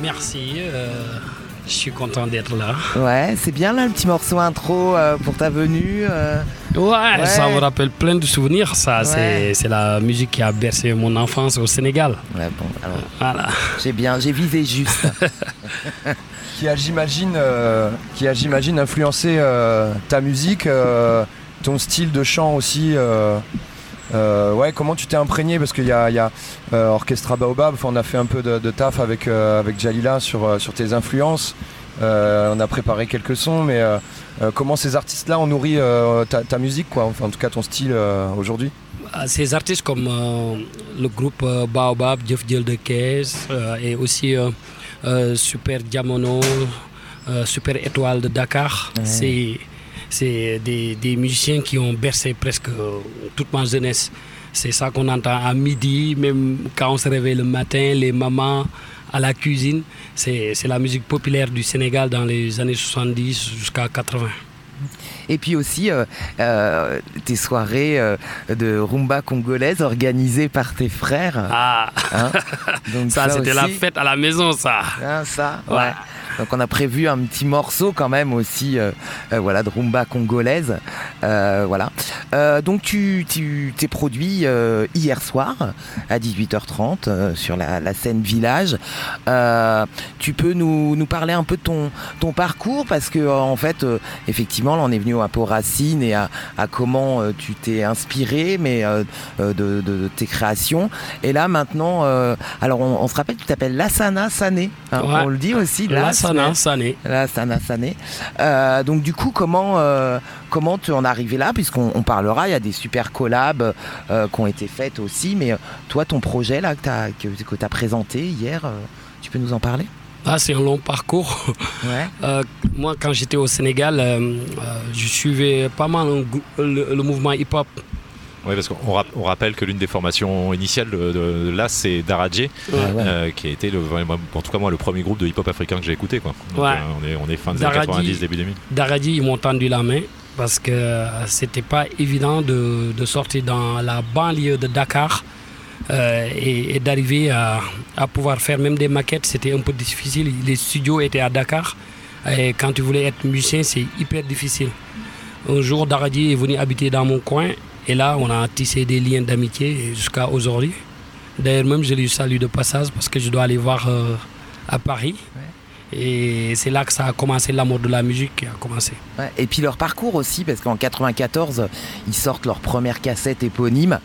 Merci, euh, je suis content d'être là. Ouais, c'est bien là le petit morceau intro euh, pour ta venue. euh. Ouais, Ouais. ça me rappelle plein de souvenirs. Ça, Ouais. c'est- la musique qui a bercé mon enfance au Sénégal. Ouais, bon, alors, Voilà. j'ai bien, j'ai visé juste. qui a, j'imagine, euh, qui a, j'imagine, influencé euh, ta musique, euh, ton style de chant aussi. Euh, ouais, comment tu t'es imprégné? Parce qu'il y a, il y a, euh, Orchestra Baobab, enfin, on a fait un peu de, de taf avec, euh, avec Jalila sur, euh, sur tes influences. Euh, on a préparé quelques sons, mais euh, euh, comment ces artistes-là ont nourri euh, ta, ta musique, quoi? Enfin, en tout cas, ton style euh, aujourd'hui Euh, Ces artistes comme euh, le groupe euh, Baobab, Jeff Diel de Caisse euh, et aussi euh, euh, Super Diamono, euh, Super Étoile de Dakar, Ouais. c'est c'est des, des musiciens qui ont bercé presque euh, toute ma jeunesse. C'est ça qu'on entend à midi, même quand on se réveille le matin, les mamans à la cuisine. C'est la musique populaire du Sénégal dans les années 70 jusqu'à 80. Et puis aussi euh, euh, tes soirées euh, de rumba congolaise organisées par tes frères. Ah, hein. Donc ça, c'était la fête à la maison, ça. Ah, ça, Ouais. ouais. Donc on a prévu un petit morceau quand même aussi, euh, euh, voilà, de rumba congolaise, Euh, voilà. Euh, donc tu tu t'es produit euh, hier soir à 18h30 euh, sur la, la scène Village. Euh, tu peux nous, nous parler un peu de ton ton parcours parce que en fait, euh, effectivement, là on est venu un peu aux racines et à, à comment euh, tu t'es inspiré, mais de, de- de tes créations. Et là maintenant, euh, alors on, on se rappelle, tu t'appelles Lassana Sané. hein, Ouais. on le dit aussi. Lassana Sané. Lassana Sané. Euh, donc du coup, comment euh, comment tu en es arrivé là? Puisqu'on on parlera, il y a des super collabs euh, qui ont été faites aussi. Mais toi, ton projet là que tu as, que, présenté hier, tu peux nous en parler? Ah, c'est un long parcours. Ouais. Euh, moi, quand j'étais au Sénégal, euh, je suivais pas mal le mouvement hip-hop. Oui, parce qu'on rap- on rappelle que l'une des formations initiales de, de- là, c'est Daradje, Ouais. euh, qui a été, le, en tout cas moi, le premier groupe de hip-hop africain que j'ai écouté. Quoi. Donc, Ouais. euh, on, est, on est fin des années Daradi- 90, début 2000. Daradi, ils m'ont tendu la main parce que euh, c'était pas évident de, de sortir dans la banlieue de Dakar euh, et, et d'arriver à, à pouvoir faire même des maquettes. C'était un peu difficile. Les studios étaient à Dakar et quand tu voulais être musicien, c'est hyper difficile. Un jour, Daradi est venu habiter dans mon coin et là, on a tissé des liens d'amitié jusqu'à aujourd'hui. D'ailleurs, même je lui salue de passage parce que je dois aller voir euh, à Paris. Et c'est là que ça a commencé, l'amour de la musique qui a commencé. Ouais, Et puis leur parcours aussi, parce qu'en 94, ils sortent leur première cassette éponyme,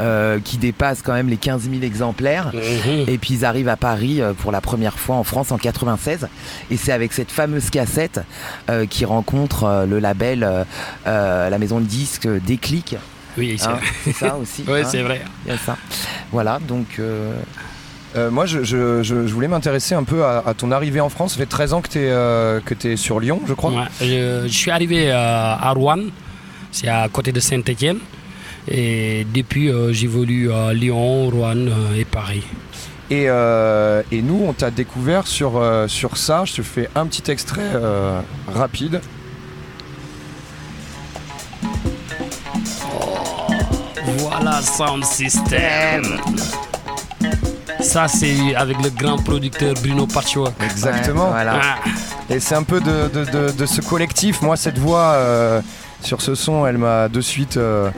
euh, qui dépasse quand même les 15 000 exemplaires. Mhm. Et puis ils arrivent à Paris euh, pour la première fois en France en 96. Et c'est avec cette fameuse cassette euh, qu'ils rencontrent le label, la maison de disques Déclic. Oui, c'est Hein, c'est ça aussi. Oui, hein. c'est vrai. Il y a ça. Voilà, donc. euh, Euh, moi, je, je- je- je voulais m'intéresser un peu à, à ton arrivée en France. Ça fait 13 ans que tu es, sur Lyon, je crois. Ouais, je, je suis arrivé euh, à Rouen, c'est à côté de Saint-Étienne. Et depuis, euh, j'évolue à Lyon, Rouen euh, et Paris. Et, euh, et nous, on t'a découvert sur, euh, sur ça. Je te fais un petit extrait euh, rapide. Voilà Sound System. Ça, c'est avec le grand producteur Bruno Patchwork. Exactement. Ouais, voilà. Ah, Et c'est un peu de, de- de- de ce collectif. Moi, cette voix euh, sur ce son, elle m'a de suite euh,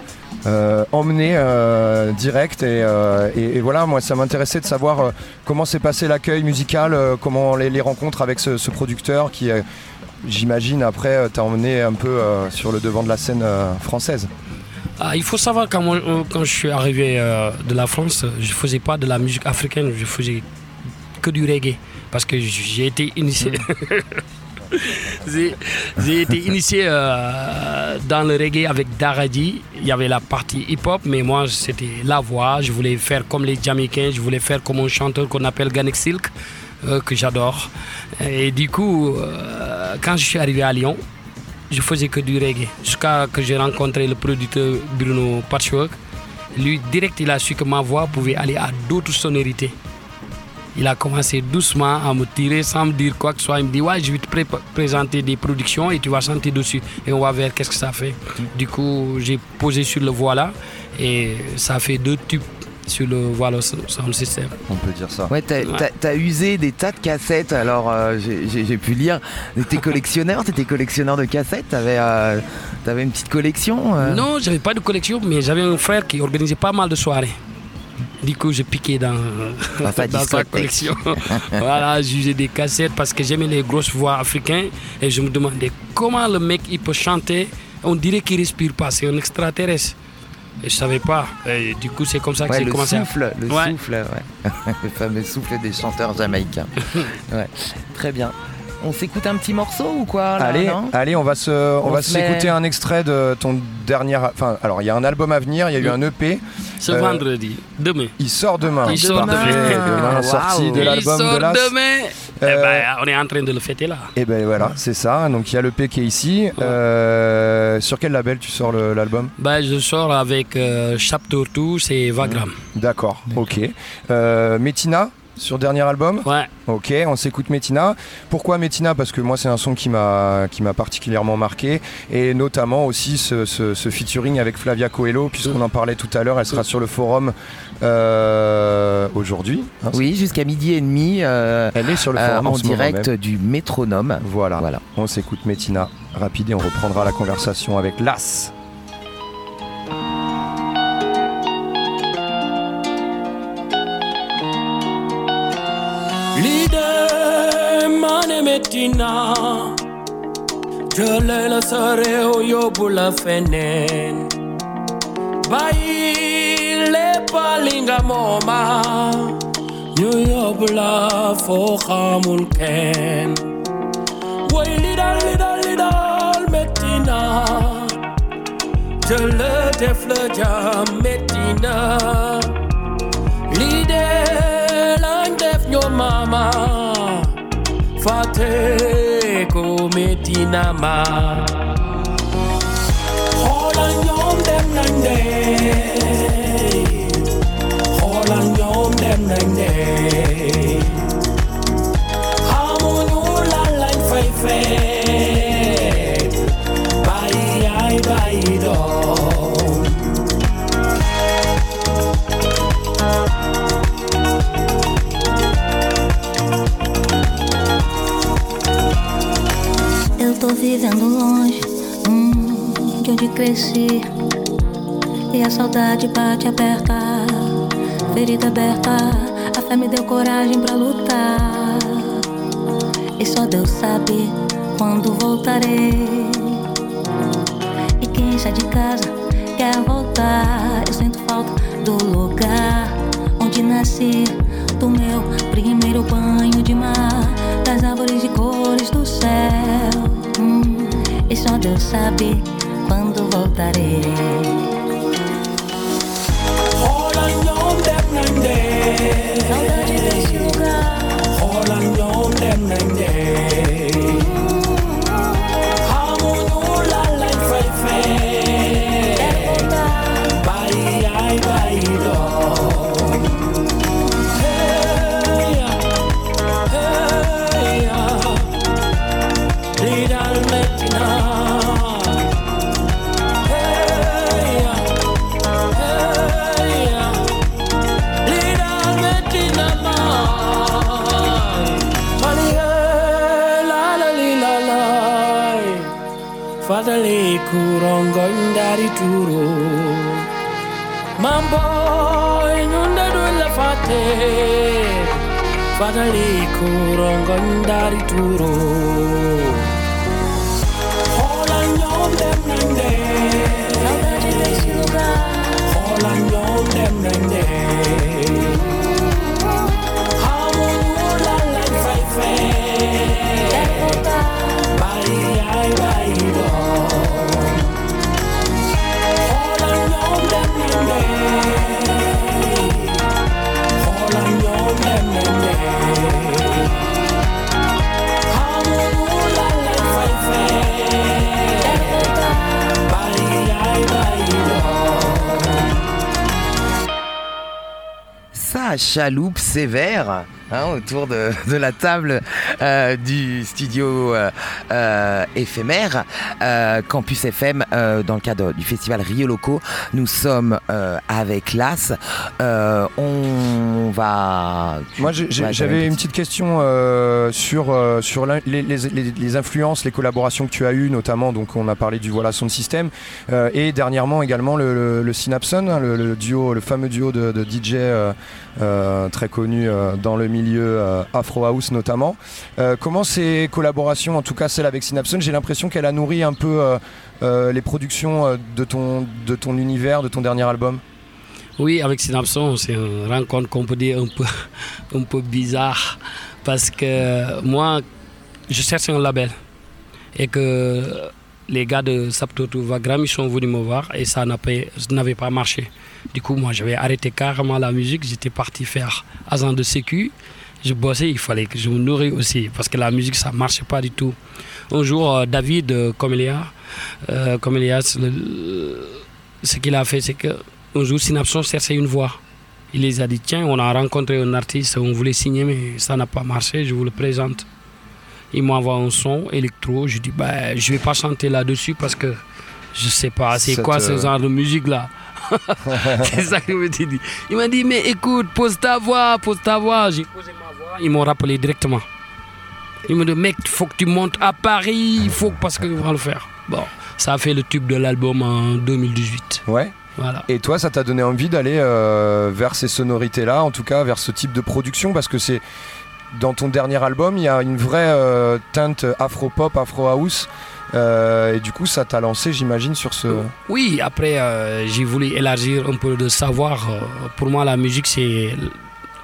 euh, emmené euh, direct. Et, euh, et- et voilà, moi, ça m'intéressait de savoir euh, comment s'est passé l'accueil musical, euh, comment les, les rencontres avec ce, ce producteur qui, euh, j'imagine, après, euh, t'a emmené un peu euh, sur le devant de la scène euh, française. Ah, il faut savoir, quand, moi, euh, quand je suis arrivé euh, de la France, je ne faisais pas de la musique africaine, je faisais que du reggae. Parce que j'ai été initié. J'ai j'ai été initié euh, dans le reggae avec Daradi. Il y avait la partie hip-hop, mais moi, c'était la voix. Je voulais faire comme les Jamaïcains, je voulais faire comme un chanteur qu'on appelle Ganek Silk, euh, que j'adore. Et du coup, quand je suis arrivé à Lyon, je faisais que du reggae. Jusqu'à que j'ai rencontré le producteur Bruno Patchwork. Lui, direct, il a su que ma voix pouvait aller à d'autres sonorités. Il a commencé doucement à me tirer sans me dire quoi que ce soit. Il me dit Ouais, je vais te pré- présenter des productions et tu vas chanter dessus. Et on va voir qu'est-ce que ça fait. Du coup, j'ai posé sur le voilà et ça fait deux tubes sur le voilà sound system. On peut dire ça. Ouais, t'as Ouais. usé des tas de cassettes. Alors, euh, j'ai- j'ai j'ai pu lire. T'étais collectionneur, t'étais collectionneur de cassettes. T'avais euh, t'avais une petite collection. euh Non, j'avais pas de collection, mais j'avais un frère qui organisait pas mal de soirées. Du coup, je piquais dans, Dans sa dans sa discothèque. collection. voilà, j'usais des cassettes parce que j'aimais les grosses voix africaines et je me demandais comment le mec il peut chanter. On dirait qu'il respire pas, c'est un extraterrestre. Et je savais pas. Et du coup, c'est comme ça que Ouais, j'ai le commencé à souffle, le Ouais. souffle, ouais. le fameux souffle des chanteurs jamaïcains. ouais. Très bien. On s'écoute un petit morceau ou quoi là, allez, non? allez, on va se, on, On va met- s'écouter un extrait de ton dernier. Enfin, alors il y a un album à venir, il y a eu un EP. Ce Euh, vendredi, demain. Il sort demain. Il sort demain. Demain, Waouh. sortie de Il l'album sort de l'As. demain. Eh Euh, ben, on est en train de le fêter là. Et ben voilà, c'est ça. Donc il y a l'EP qui est ici. Euh, sur quel label tu sors le- l'album? Ben, je sors avec euh, Chapter 2, c'est Vagram. D'accord, ok. Euh, Sur dernier album Ouais. Ok, on s'écoute Metina. Pourquoi Metina Parce que moi c'est un son qui m'a qui m'a particulièrement marqué et notamment aussi ce, ce- ce featuring avec Flavia Coelho puisqu'on en parlait tout à l'heure. Elle sera sur le forum euh, aujourd'hui. hein. Oui, jusqu'à midi et demi. euh, Elle est sur le euh, forum en direct même. du métronome. Voilà. Voilà. On s'écoute Metina rapide et on reprendra la conversation avec Las. Metina, jëleel sa réew yóbbu la feneen bàyyi lépp li nga mooma ñu yóbbu la foo xamul kenn woy li dal metina, dal li dal medina jële def fate come Dinama. Hola nyom dem nang day. Holland yom dem nang day. Hamun ulan lang fai fai. Vivendo longe hum, de onde cresci. E a saudade bate aperta, ferida aberta. A fé me deu coragem pra lutar. E só Deus sabe quando voltarei. E quem sai de casa quer voltar. Eu sinto falta do lugar onde nasci, do meu primeiro banho de mar, das árvores de cores do céu. Hum, e só Deus sabe quando voltarei. All I know that I'm there. te Fadali kurongon dari turo Hola nyom dem nem de Hola nyom dem Chaloupe sévère hein, autour de, la table euh, du studio euh, euh, éphémère Campus FM dans le cadre du festival Rio Loco. Nous sommes avec l'AS. Euh, on va. Moi, j'avais une petite question euh, sur, euh, sur les, les- les- les influences, les collaborations que tu as eues, notamment. Donc, on a parlé du Voilà Son Système. euh, et dernièrement, également, le, le, le Synapson, hein, le, le duo, le fameux duo de, de DJ euh, très connu dans le milieu Afro House, notamment. Comment ces collaborations, en tout cas celle avec Synapson, j'ai l'impression qu'elle a nourri un peu les productions de, ton, de ton univers, de ton dernier album? Oui, avec Synapson, c'est une rencontre qu'on peut dire un peu, un peu bizarre parce que moi, je cherche un label et que les gars de Saptoto Vagram sont venus me voir et ça n'avait pas marché. Du coup, moi, j'avais arrêté carrément la musique. J'étais parti faire agent de sécu. Je bossais, il fallait que je me nourris aussi parce que la musique, ça ne marchait pas du tout. Un jour, euh, David euh, Comelia, euh, ce qu'il a fait, c'est que un jour, Synapson cherchait une voix. Il les a dit tiens, on a rencontré un artiste, on voulait signer, mais ça n'a pas marché, je vous le présente. Il m'envoie un son électro, je dis bah, je vais pas chanter là-dessus parce que je sais pas, c'est quoi ce genre de musique là? C'est ça qu'il m'a dit. Il m'a dit mais écoute, pose ta voix, pose ta voix. J'ai posé ma voix, ils m'ont rappelé directement. Il me dit mec, il faut que tu montes à Paris, il faut parce qu'ils vont le faire. Bon, ça a fait le tube de l'album en 2018. Ouais. Voilà. Et toi, ça t'a donné envie d'aller euh, vers ces sonorités-là, en tout cas vers ce type de production, parce que c'est dans ton dernier album, il y a une vraie euh, teinte afro-pop, afro-house, euh, et du coup, ça t'a lancé, j'imagine, sur ce. Oui, après, j'ai voulu élargir un peu de savoir. Pour moi, la musique, c'est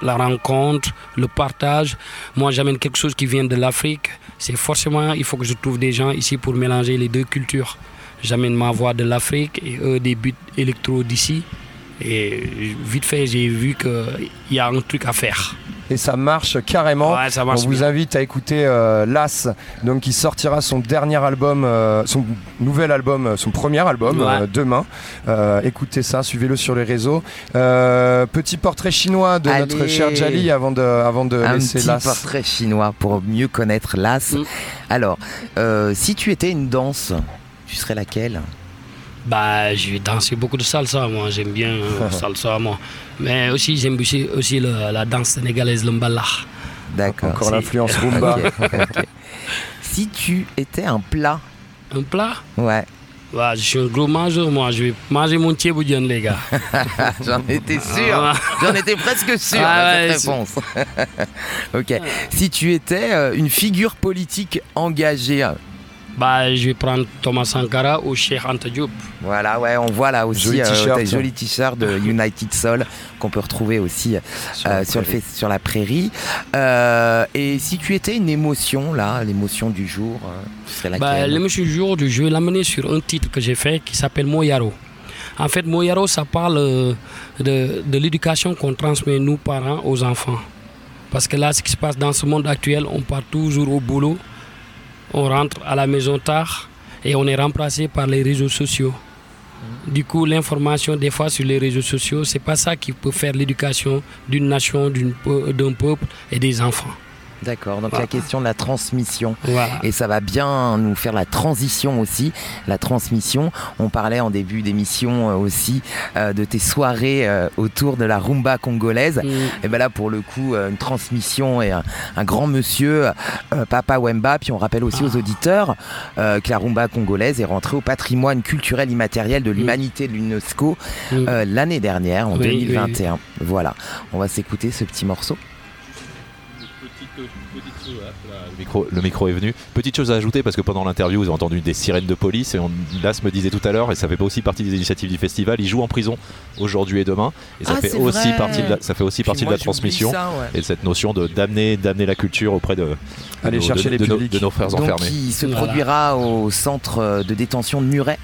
la rencontre, le partage. Moi, j'amène quelque chose qui vient de l'Afrique. C'est forcément, il faut que je trouve des gens ici pour mélanger les deux cultures. J'amène ma voix de l'Afrique et eux des buts électro d'ici. Et vite fait, j'ai vu qu'il y a un truc à faire. Et ça marche carrément. Ouais, ça marche On vous bien. invite à écouter euh, Las, donc qui sortira son dernier album, euh, son nouvel album, euh, son premier album Ouais. euh, demain. Euh, écoutez ça, suivez-le sur les réseaux. Euh, petit portrait chinois de notre cher Jali avant de, avant de un laisser petit Las. portrait chinois pour mieux connaître l'as. Mm. Alors, euh, si tu étais une danse, tu serais laquelle? Bah, je vais danser beaucoup de salsa, moi. J'aime bien euh, salsa, moi. Mais aussi, j'aime aussi, aussi le- la danse sénégalaise, le mbala. D'accord. Encore l'influence rumba. Si tu étais un plat, Un plat? Ouais. Bah, Je suis un gros mangeur, moi. Je vais manger mon thieboudian, les gars. J'en étais sûr. Ah. J'en étais presque sûr Ah de ouais, cette réponse. ok. Si tu étais euh, une figure politique engagée, Bah, je vais prendre Thomas Sankara ou Cheikh Anta Diop. voilà, ouais, on voit là aussi Joli euh, t-shirt. jolis t-shirts de United Soul qu'on peut retrouver aussi euh, sur, le fait, sur la prairie. Euh, et si tu étais une émotion, là, l'émotion du jour, euh, tu serais Bah, laquelle? L'émission du jour, je vais l'amener sur un titre que j'ai fait qui s'appelle Moyaro. En fait, Moyaro, ça parle de, de l'éducation qu'on transmet, nous, parents, aux enfants. Parce que là, ce qui se passe dans ce monde actuel, on part toujours au boulot, on rentre à la maison tard et on est remplacé par les réseaux sociaux. Du coup, l'information, des fois, sur les réseaux sociaux, c'est pas ça qui peut faire l'éducation d'une nation, d'un peuple et des enfants. D'accord, donc Voilà. la question de la transmission. Voilà. Et ça va bien nous faire la transition aussi. La transmission, on parlait en début d'émission euh, aussi euh, de tes soirées euh, autour de la rumba congolaise. Mm. Et ben là, pour le coup, une transmission et un, un grand monsieur, euh, Papa Wemba. Puis on rappelle aussi aux auditeurs euh, que la rumba congolaise est rentrée au patrimoine culturel immatériel de l'humanité de l'UNESCO Mm. l'année dernière, en Oui, oui, 2021. Voilà, on va s'écouter ce petit morceau. Le micro, le micro est venu. Petite chose à ajouter parce que pendant l'interview, vous avez entendu des sirènes de police et on, Las me disait tout à l'heure, et ça fait pas aussi partie des initiatives du festival, il joue en prison aujourd'hui et demain, et ça Ah, fait aussi vrai. partie de la, ça fait aussi Puis partie moi, de la j'oublie transmission ça, ouais. et de cette notion de d'amener d'amener la culture auprès de, Aller nos- chercher de- les de nos- de nos frères Donc, enfermés. qui se Voilà. produira au centre de détention de Muret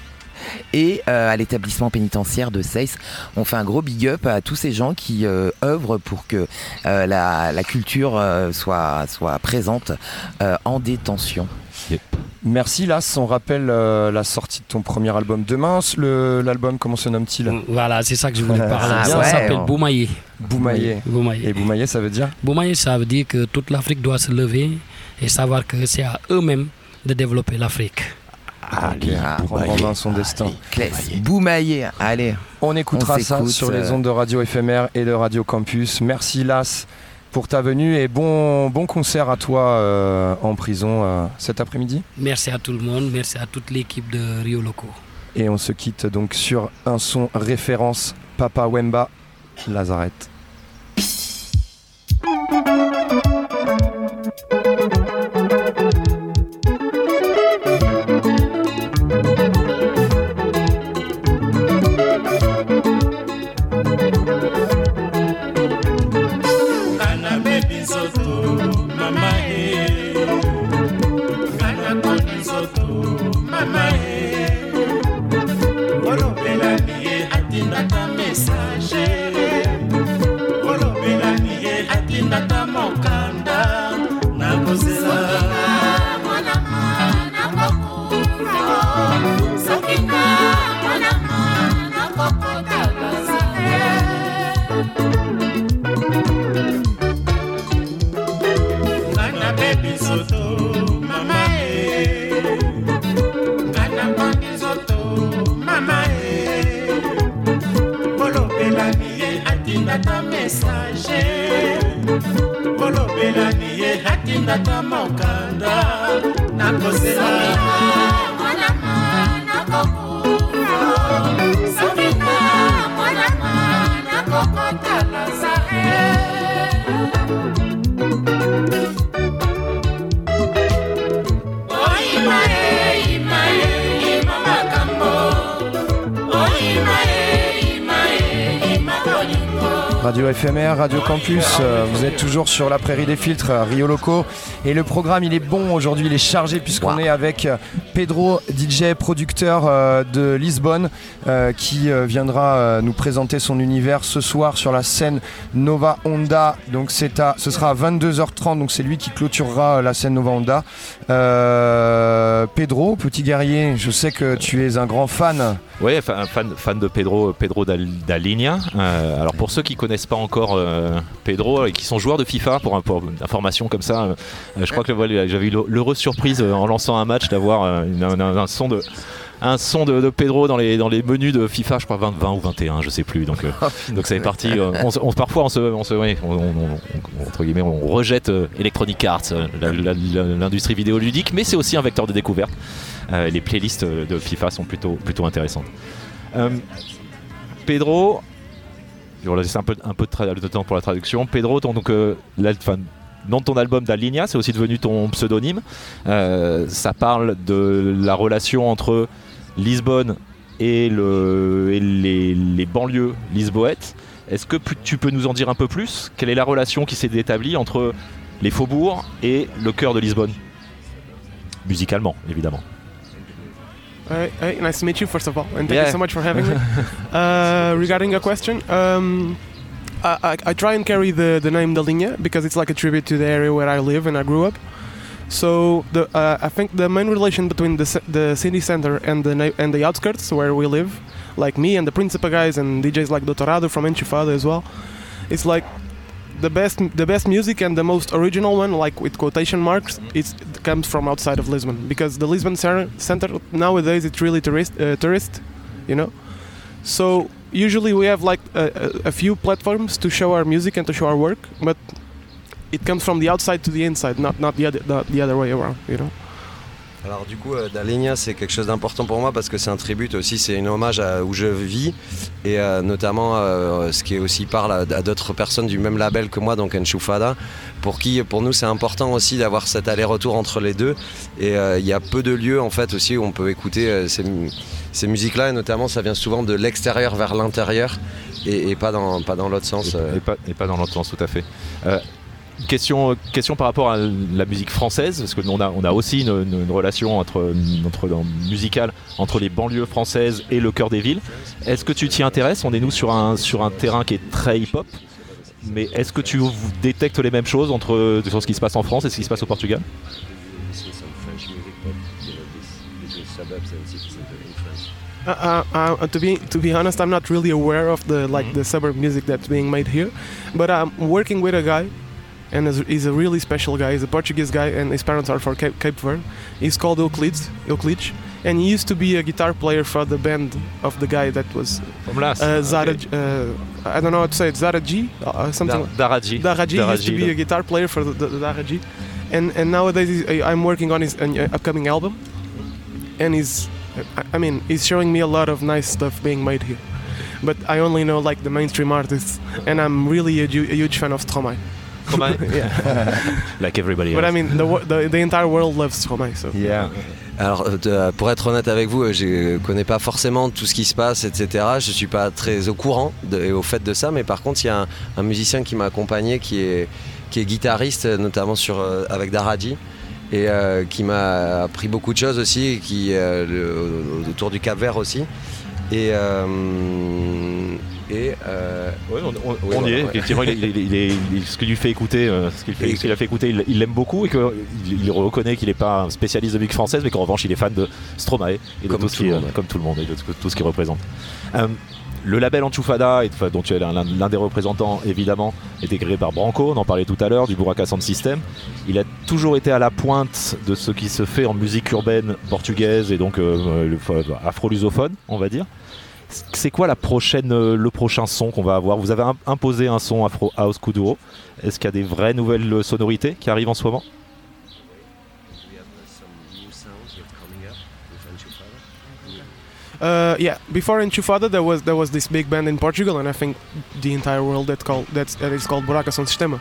et euh, à l'établissement pénitentiaire de Seyss. On fait un gros big up à tous ces gens qui euh, œuvrent pour que euh, la, la culture euh, soit, soit présente euh, en détention. Merci Las, on rappelle euh, la sortie de ton premier album demain. L'album, comment se nomme-t-il? Voilà, c'est ça que je voulais parler. Ah ça ouais, s'appelle on- Boumaillé. Boumaillé. Boumaillé. Et Boumaillé, ça veut dire? Boumaillé, ça veut dire que toute l'Afrique doit se lever et savoir que c'est à eux-mêmes de développer l'Afrique. Allez, prendre en main son destin. Boumaillé, allez. On écoutera On ça sur les euh, ondes de Radio éphémère et de Radio Campus. Merci Las pour ta venue et bon, bon concert à toi euh, en prison euh, cet après-midi. Merci à tout le monde, merci à toute l'équipe de Rio Loco. Et on se quitte donc sur un son référence Papa Wemba Lazarette. Olobelani ye atindaka mokanda nakozela Radio FMR, Radio Campus. Euh, vous êtes toujours sur la prairie des filtres, Rio Loco. Et le programme, il est bon aujourd'hui, il est chargé puisqu'on est avec Pedro, DJ, producteur euh, de Lisbonne, euh, qui euh, viendra euh, nous présenter son univers ce soir sur la scène Nova Honda. Donc c'est ce sera à 22h30, donc c'est lui qui clôturera euh, la scène Nova Honda. Euh, Pedro, petit guerrier, je sais que tu es un grand fan. Oui, fan, fan, fan de Pedro, Pedro Dalinha. Euh, alors pour ceux qui connaissent pas encore euh, Pedro et qui sont joueurs de FIFA, pour, un- pour une information comme ça, euh, je crois que voilà, j'avais eu l'heureuse surprise en lançant un match d'avoir un, son de un son de, de Pedro dans les, dans les menus de FIFA, je crois 20, 20 ou 21, je sais plus. Donc, euh, donc ça est parti. euh, on parfois, on se, on se, oui, on, on- on- entre guillemets, on rejette euh, Electronic Arts, l'industrie vidéoludique, mais c'est aussi un vecteur de découverte. Euh, les playlists de FIFA sont plutôt, plutôt intéressantes. Euh, Pedro, je vais un peu, un peu de, temps pour la traduction. Pedro, ton, donc, euh, ton album d'Alinea, c'est aussi devenu ton pseudonyme. Euh, ça parle de la relation entre Lisbonne et, le, et les, les banlieues lisboètes. Est-ce que tu peux nous en dire un peu plus? Quelle est la relation qui s'est établie entre les faubourgs et le cœur de Lisbonne? Musicalement, évidemment. Hey, hey, nice to meet you, first of all, and thank Yeah. you so much for having me. uh, regarding your question, um, I, I, I try and carry the, the name Dalinha because it's like a tribute to the area where I live and I grew up. So the, uh, I think the main relation between the, the city center and the and the outskirts where we live, like me and the Principa guys and DJs like Doutorado from Enchufado as well, it's like the best the best music and the most original one, like with quotation marks, it's, it comes from outside of Lisbon because the Lisbon center nowadays it's really tourist uh, tourist, you know. So usually we have like a, a, few platforms to show our music and to show our work, but it comes from the outside to the inside, not not the other the, the other way around, you know. Alors du coup, euh, Daligna, c'est quelque chose d'important pour moi parce que c'est un tribut aussi, c'est un hommage à où je vis et euh, notamment euh, ce qui est aussi parle à, à d'autres personnes du même label que moi, donc Enchufada, pour qui, pour nous, c'est important aussi d'avoir cet aller-retour entre les deux. Et euh, il y a peu de lieux en fait aussi où on peut écouter ces, mu- ces musiques-là et notamment ça vient souvent de l'extérieur vers l'intérieur et, et pas dans, pas dans l'autre sens. Et pas, et pas dans l'autre sens, tout à fait. Question, question par rapport à la musique française, parce qu'on a, on a aussi une, une- une relation entre, entre, musicale entre les banlieues françaises et le cœur des villes. Est-ce que tu t'y intéresses? On est nous sur un, sur un terrain qui est très hip-hop, mais est-ce que tu détectes les mêmes choses entre sur ce qui se passe en France et ce qui se passe au Portugal? Uh, uh, uh, to be to be honest, I'm not really aware of the like the suburb music that's being made here, but I'm working with a guy, and he's a really special guy. He's a Portuguese guy, and his parents are from Cape, Cape Verde. He's called Euclides, Euclides, and he used to be a guitar player for the band of the guy that was uh, Zara. okay. Uh, I don't know how to say it. Zara G, uh, something. Da- Daraji. Daraji used to be a guitar player for the, the, the Daraji, and and nowadays he's, I'm working on his uh, upcoming album, and he's, I- I mean, he's showing me a lot of nice stuff being made here, but I only know like the mainstream artists, and I'm really a, a huge fan of Stromae. Stromae? yeah. like everybody But I else. mean, the, the the entire world loves Stromae, so. Yeah. Alors, euh, de- pour être honnête avec vous, euh, je connais pas forcément tout ce qui se passe, etc. Je suis pas très au courant de- et au fait de ça, mais par contre, il y a un, un musicien qui m'a accompagné, qui est, qui est guitariste, euh, notamment sur, euh, avec Daraji, et euh, qui m'a appris beaucoup de choses aussi, qui euh, le- autour du Cap Vert aussi. Et, euh, et euh, Ouais, on, on- oui, on y est, ouais. effectivement, il, il- il est- il- ce qu'il lui fait écouter, euh, ce qu'il a fait écouter, il l'aime beaucoup et qu'il il reconnaît qu'il n'est pas un spécialiste de musique française, mais qu'en revanche il est fan de Stromae et de Comme tout, ce tout qui, le monde, ouais. comme tout le monde et de tout, ce qu'il représente. Euh, le label enfin, dont tu es l'un des représentants évidemment, était créé par Branco, on en parlait tout à l'heure, du Buraka Sound System. Il a toujours été à la pointe de ce qui se fait en musique urbaine portugaise et donc afro-lusophone, on va dire. C'est quoi la prochaine, euh, le prochain son qu'on va avoir Vous avez im- imposé un son Afro House Kuduro. Est-ce qu'il y a des vraies nouvelles euh, sonorités qui arrivent en ce moment? Uh, yeah, before Enchufada, there was there was this big band in Portugal, and I think the entire world that called that's that is called Buraca Som Sistema.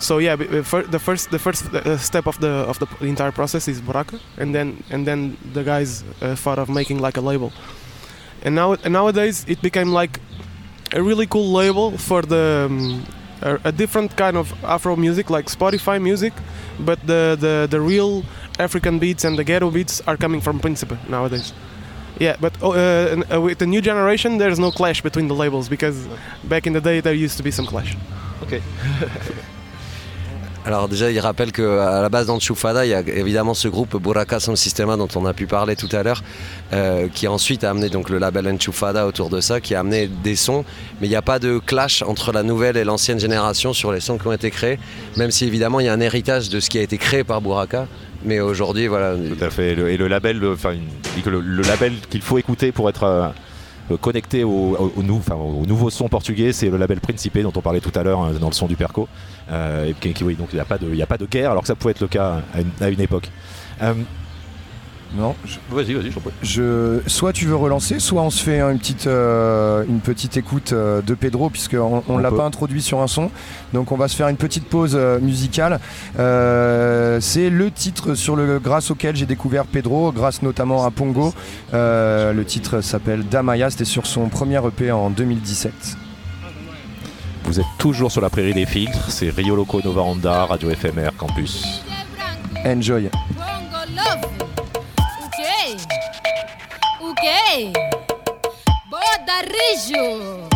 So yeah, fir- the first the first uh, step of the of the entire process is Buraca, and then and then the guys uh, thought of making like a label. And now and nowadays it became like a really cool label for the um, a, a different kind of Afro music, like Spotify music, but the the, the real African beats and the ghetto beats are coming from Principe nowadays. Yeah, but oh, uh, uh, with the new generation, there's no clash between the labels because back in the day there used to be some clash. Ok. Alors déjà, il rappelle qu'à la base dans Choufada, il y a évidemment ce groupe Buraka Sound Systema dont on a pu parler tout à l'heure, euh, qui ensuite a amené donc le label Enchufada autour de ça, qui a amené des sons, mais il n'y a pas de clash entre la nouvelle et l'ancienne génération sur les sons qui ont été créés, même si évidemment il y a un héritage de ce qui a été créé par Buraka. Mais aujourd'hui, voilà. Tout à fait. Et le, label, le- label qu'il faut écouter pour être euh, euh, connecté au, nouveau son portugais, c'est le label Principe dont on parlait tout à l'heure dans le son du Perco. Euh, et qui, qui- oui, donc il n'y a pas de, il y a pas de guerre, alors que ça pouvait être le cas à une, à une époque. Euh, Non. Vas-y, vas-y, je t'en prie. Je, soit tu veux relancer, soit on se fait une petite, euh, une petite écoute euh, de Pedro, puisqu'on on On l'a peut. pas introduit sur un son. Donc on va se faire une petite pause euh, musicale. C'est le titre sur le, grâce auquel j'ai découvert Pedro, grâce notamment à Pongo. Le titre s'appelle Damaya, c'était sur son premier EP en 2017. Vous êtes toujours sur la prairie des filtres, c'est Rio Loco Nova Honda, Radio FMR Campus. Enjoy. Boda rijo.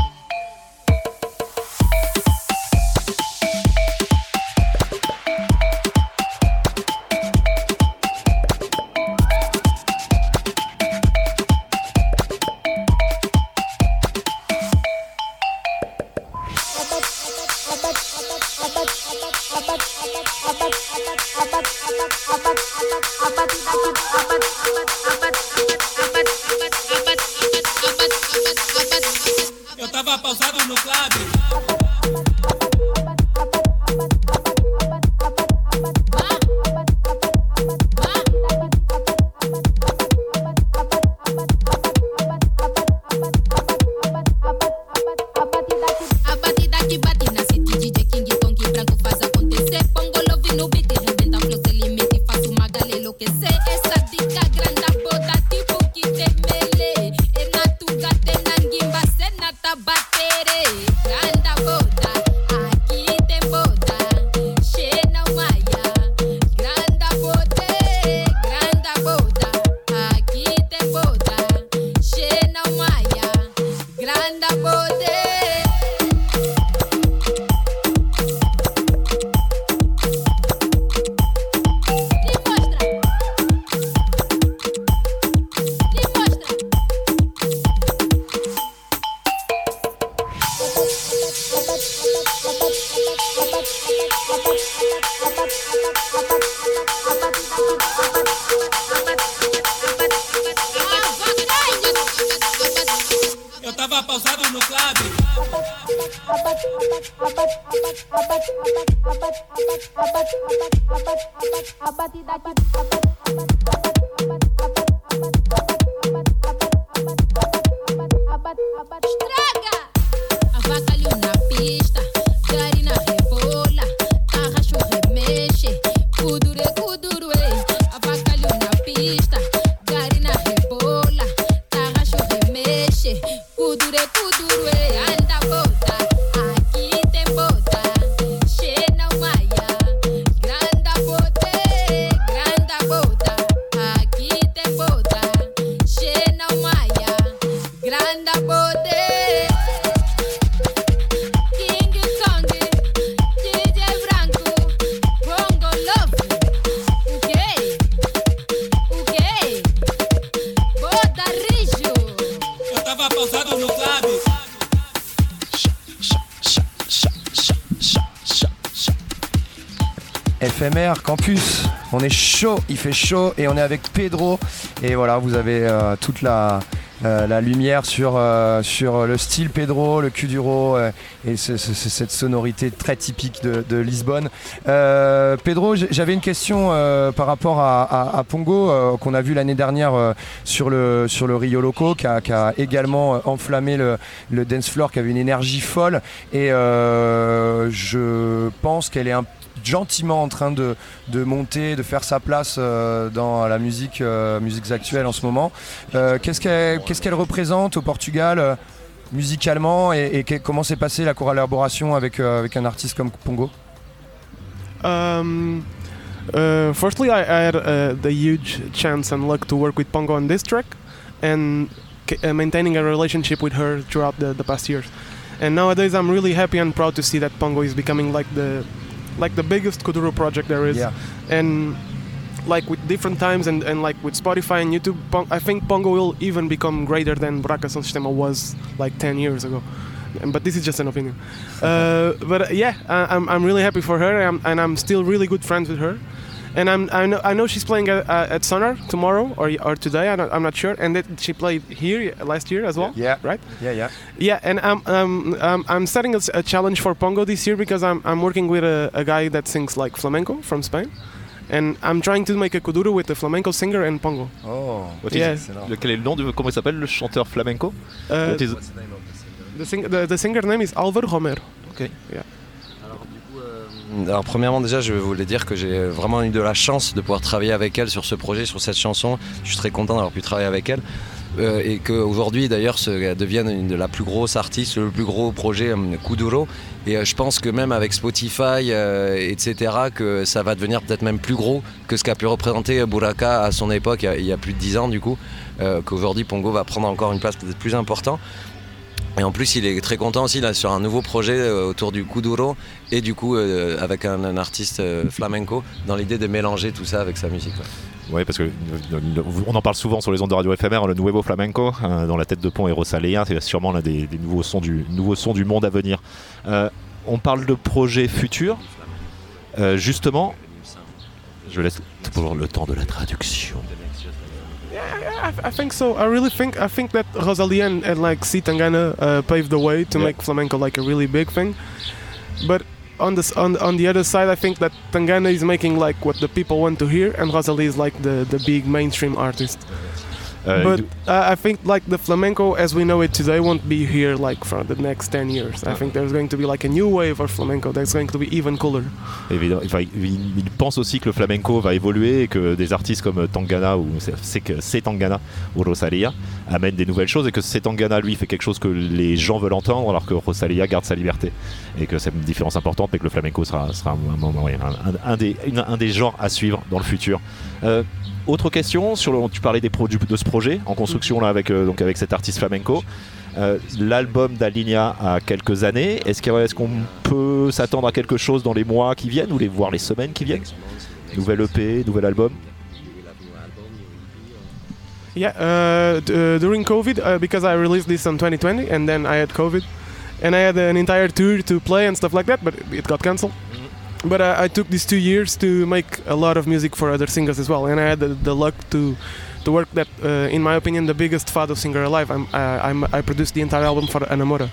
Eu tava pausado no clube. Il fait chaud et on est avec Pedro et voilà vous avez euh, toute la, euh, la lumière sur, euh, sur le style Pedro, le Kuduro et ce- ce- ce- cette sonorité très typique de, Lisbonne. Pedro, j'avais une question par rapport à, Pongo qu'on a vu l'année dernière sur, le, sur le Rio Loco qui a, également enflammé le, le dance floor, qui avait une énergie folle et je pense qu'elle est un gentiment en train de, de monter, de faire sa place euh, dans la musique, euh, musiques actuelles en ce moment. Euh, qu'est-ce qu'elle qu'est-ce qu'elle représente au Portugal euh musicalement et, et comment s'est passée la collaboration avec, avec un artiste comme Pongo? Um, uh, firstly, I, I had uh, the huge chance and luck to work with Pongo on this track and uh, maintaining a relationship with her throughout the, the past years. And nowadays, I'm really happy and proud to see that Pongo is becoming like the like the biggest Kuduro project there is. Yeah. And like with different times and, and like with Spotify and YouTube, Pon- I think Pongo will even become greater than Braca Son Sistema was like 10 years ago. But this is just an opinion. Uh, but yeah, I, I'm, I'm really happy for her, and I'm, and I'm still really good friends with her. And I'm, I know I know she's playing at, uh, at Sonar tomorrow or or today. I don't, I'm not sure. And that she played here last year as well. Yeah. Right. Yeah, yeah. Yeah, and I'm um, um, I'm setting a challenge for Pongo this year because I'm I'm working with a, a guy that sings like flamenco from Spain, and I'm trying to make a kuduro with a flamenco singer and Pongo. Oh. What is- Yes. le- Quel est le nom de comment il s'appelle le chanteur flamenco Uh, What is- the, sing- the, the singer name is Alvaro Romero. Okay. Yeah. Alors premièrement déjà je voulais dire que j'ai vraiment eu de la chance de pouvoir travailler avec elle sur ce projet, sur cette chanson. Je suis très content d'avoir pu travailler avec elle. Euh, et qu'aujourd'hui d'ailleurs elle devienne une de la plus grosse artiste, le plus gros projet euh, Kuduro. Et euh, je pense que même avec Spotify, etc., que ça va devenir peut-être même plus gros que ce qu'a pu représenter Buraka à son époque, il y a, il y a plus de 10 ans du coup, qu'aujourd'hui Pongo va prendre encore une place peut-être plus importante. Et en plus, il est très content aussi là, sur un nouveau projet euh, autour du Kuduro et du coup euh, avec un, artiste euh, flamenco dans l'idée de mélanger tout ça avec sa musique. ouais. Oui, parce que on en parle souvent sur les ondes de radio éphémère, le Nuevo Flamenco, euh, dans la tête de pont et Rosalea, c'est sûrement l'un des, nouveaux, sons du, nouveaux sons du monde à venir. On parle de projets futurs. Justement, je laisse toujours le temps de la traduction. Yeah, I, I think so. I really think I think that Rosalia and, and like C Tangana uh, paved the way to Yeah. make flamenco like a really big thing. But on this on on the other side, I think that Tangana is making like what the people want to hear, and Rosalia is like the the big mainstream artist. Uh, but I think like the flamenco as we know it today won't be here like for the next 10 years. I think there's going to be like a new wave of flamenco that's going to be even cooler. Évidemment, enfin, il, pense aussi que le flamenco va évoluer et que des artistes comme Tangana ou c'est- que c'est Tangana ou Rosalia amènent des nouvelles choses et que c'est Tangana lui fait quelque chose que les gens veulent entendre alors que Rosalia garde sa liberté et que c'est une différence importante mais que le flamenco sera, sera un, un- un- des, un des genres à suivre dans le futur. Euh, autre question sur le, tu parlais des pro- du- de ce projet en construction là avec euh, donc avec cet artiste flamenco. Euh, L'album d'Alinea a quelques années. Est-ce qu'il y a- est-ce qu'on peut s'attendre à quelque chose dans les mois qui viennent ou les voir les semaines qui viennent? Nouvelle EP, nouvel album? Yeah, uh, uh, during COVID, uh, because I released this in 2020 and then I had COVID, and I had an entire tour to play and stuff like that, but it got cancelled. But uh, I took these two years to make a lot of music for other singers as well, and I had the, the luck to to work that, uh, in my opinion, the biggest fado singer alive. I'm, uh, I'm, I produced the entire album for Anamora.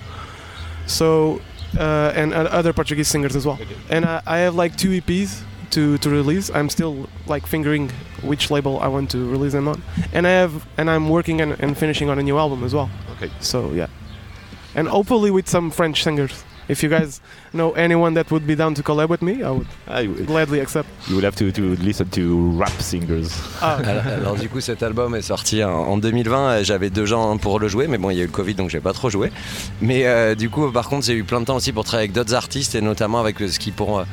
So, uh, and uh, other Portuguese singers as well. And uh, I have like two EPs to, to release. I'm still like fingering which label I want to release them on. And I have, and I'm working and, and finishing on a new album as well. Okay. So yeah, and hopefully with some French singers. If you guys know anyone that would be down to collab with me, I would gladly accept. You will have to, to listen to rap singers. Ah. Alors, alors, du coup cet album est sorti en, en 2020, euh, j'avais deux gens pour le jouer mais bon il y a eu le Covid donc j'ai pas trop joué. Mais euh, du coup par contre j'ai eu plein de temps aussi pour travailler avec d'autres artistes et notamment avec ce qui pour, euh,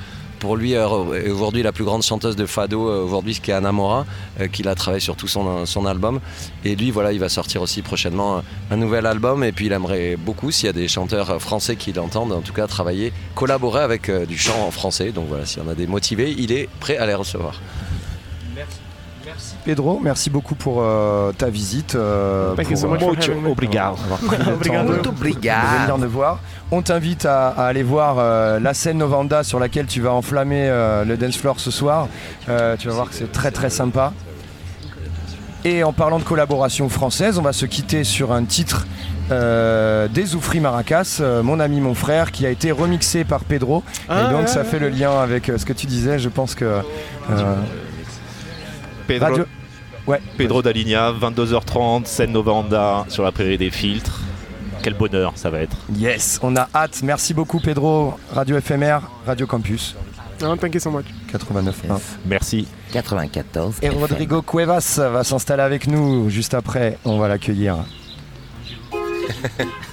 pour lui euh, est aujourd'hui la plus grande chanteuse de fado euh, aujourd'hui ce qui est Anamora euh, qu'il a travaillé sur tout son, son album et lui voilà il va sortir aussi prochainement euh, un nouvel album et puis il aimerait beaucoup s'il y a des chanteurs euh, français qui l'entendent en tout cas travailler collaborer avec euh, du chant en français donc voilà s'il y en a des motivés il est prêt à les recevoir. Pedro, merci beaucoup pour euh, ta visite. euh, Thank you pour, so much for having me. Obrigado. Avoir pris le temps Obrigado. de- Obrigado. de venir nous voir. On t'invite à, à aller voir euh, la scène Novanda sur laquelle tu vas enflammer euh, le dance floor ce soir. Euh, tu vas voir que c'est très très sympa. Et en parlant de collaboration française, on va se quitter sur un titre euh, des Oufri Maracas, euh, mon ami, mon frère, qui a été remixé par Pedro. Ah, et donc ouais, ça ouais. fait le lien avec euh, ce que tu disais. Je pense que euh, Pedro, Radio- Ouais. Pedro Dalinha, 22h30, scène Novanda sur la prairie des filtres. Quel bonheur ça va être. Yes, on a hâte. Merci beaucoup Pedro, Radio FMR, Radio Campus No, thank you so much. 89.1. Merci. 94. Et Rodrigo Cuevas va s'installer avec nous juste après. On va l'accueillir.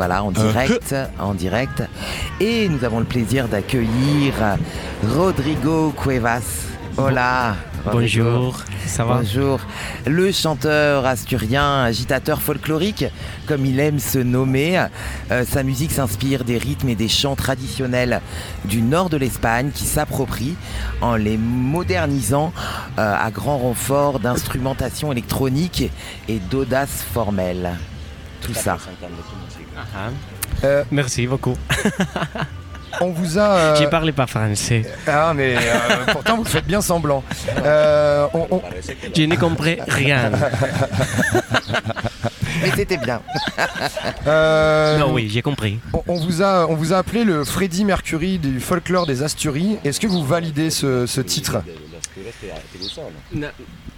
voilà, en direct, en direct. Et nous avons le plaisir d'accueillir Rodrigo Cuevas. Hola. Rodrigo. Bonjour, ça va? Bonjour. Le chanteur asturien, agitateur folklorique, comme il aime se nommer. Euh, sa musique s'inspire des rythmes et des chants traditionnels du nord de l'Espagne qui s'approprient en les modernisant euh, à grand renfort d'instrumentation électronique et d'audace formelle. Tout ça. Euh, Merci beaucoup. On vous a. euh, J'ai parlé pas français. Ah, mais euh, pourtant vous faites bien semblant. Euh, on- on- Je n'ai compris rien. Mais c'était bien. Euh, Non, oui, j'ai compris. On, on vous a, on vous a appelé le Freddie Mercury du folklore des Asturies. Est-ce que vous validez ce, ce titre?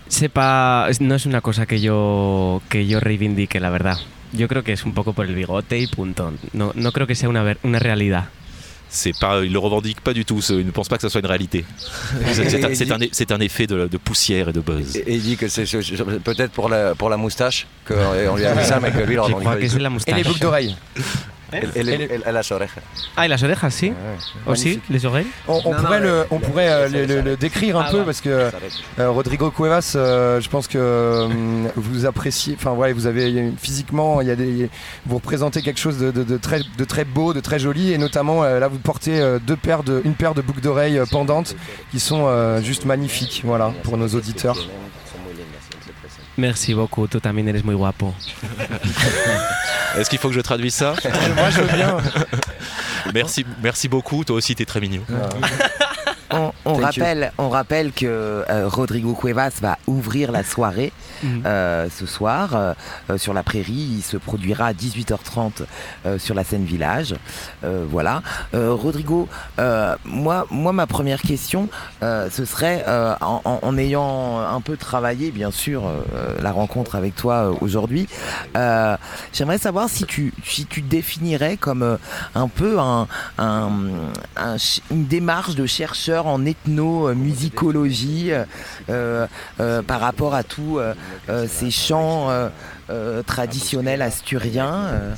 C'est pas, no es una cosa que yo, que yo reivindique, la verdad. Yo creo que es un poco por el bigote y punto. No, no creo que sea una, ver- una realidad. C'est pas, il le revendique pas du tout. ce- Il ne pense pas que ça soit une réalité. C'est un, un- effet de, de poussière et de buzz. Et il dit que c'est peut-être pour la, pour la moustache qu'on lui a mis ça, mais que lui, il en Je revendique crois pas que c'est la moustache. Et les boucles d'oreilles. Et, et les- et- et las orejas. Ah, et las orejas, si Aussi, les oreilles On, on pourrait, le, on pourrait euh, le, le- le décrire un Ah, peu ouais. parce que euh, Rodrigo Cuevas, euh, je pense que euh, vous appréciez, enfin ouais, vous avez a physiquement, il y a des, vous représentez quelque chose de, de- de très, de très beau, de très joli, et notamment euh, là vous portez euh, deux paires de, une paire de boucles d'oreilles euh, pendantes qui sont euh, juste magnifiques, voilà, pour nos auditeurs. Merci beaucoup, tú también eres muy guapo. Est-ce qu'il faut que je traduise ça? Moi, je veux bien. merci, merci beaucoup. Toi aussi, t'es très mignon. On, on you. rappelle, on rappelle que euh, Rodrigo Cuevas va ouvrir la soirée Mhm. euh, ce soir euh, euh, sur la prairie. Il se produira à 18h30 euh, sur la scène village. Euh, voilà. Euh, Rodrigo, moi, moi, ma première question, ce serait en, ayant un peu travaillé, bien sûr, la rencontre avec toi aujourd'hui. J'aimerais savoir si tu, si tu définirais comme un peu un, une démarche de chercheur en ethnomusicologie par rapport à euh, ces chants euh, euh, traditionnels asturiens.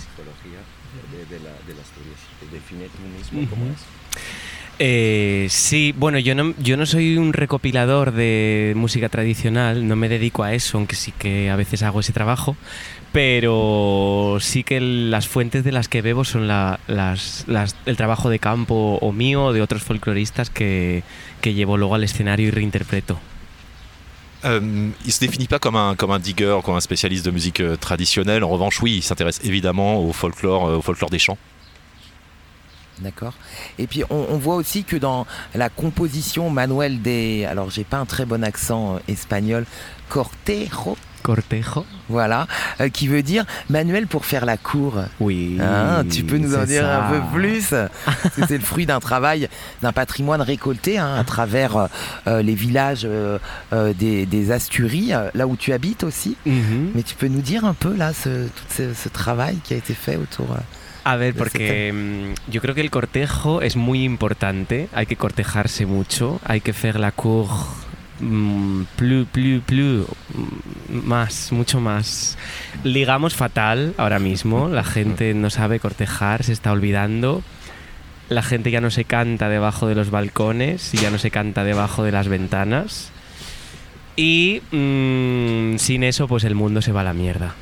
Eh, sí, bueno, yo no, yo no soy un recopilador de música tradicional, no me dedico a eso, aunque sí que a veces hago ese trabajo, pero sí que las fuentes de las que bebo son la- las- las- el trabajo de campo o mío o de otros folcloristas que, que llevo luego al escenario y reinterpreto. Euh, il se définit pas comme un, digger, comme un spécialiste de musique euh, traditionnelle. En revanche, oui, il s'intéresse évidemment au folklore, euh, au folklore des chants. D'accord. Et puis on, voit aussi que dans la composition Manuel de, alors j'ai pas un très bon accent euh, espagnol, Cortejo. Cortejo. Voilà, euh, qui veut dire Manuel pour faire la cour. Oui. Hein, tu peux nous en dire ça. un peu plus c'est le fruit d'un travail, d'un patrimoine récolté hein, à travers euh, euh, les villages euh, des, des Asturies, là où tu habites aussi. Mhm. Mais tu peux nous dire un peu là ce, tout ce, ce travail qui a été fait autour. A ver, porque mm, yo creo que el cortejo es muy importante, hay que cortejarse mucho, hay que hacer la cour mm, plus, plus, plus, mm, más, mucho más. Ligamos fatal ahora mismo, la gente no sabe cortejar, se está olvidando. La gente ya no se canta debajo de los balcones y ya no se canta debajo de las ventanas. Y mm, sin eso, pues el mundo se va a la mierda.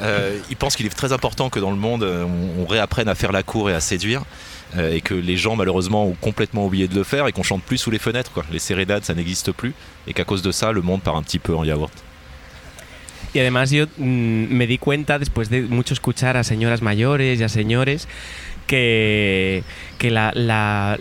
Euh, il pense qu'il est très important que dans le monde, euh, on, on réapprenne à faire la cour et à séduire. Euh, et que les gens malheureusement ont complètement oublié de le faire et qu'on chante plus sous les fenêtres. Quoi. Les sérénades, ça n'existe plus. Et qu'à cause de ça, le monde part un petit peu en yaourt. Y además yo mm, me di cuenta, después de mucho escuchar a señoras mayores y a señores, que, que la, la-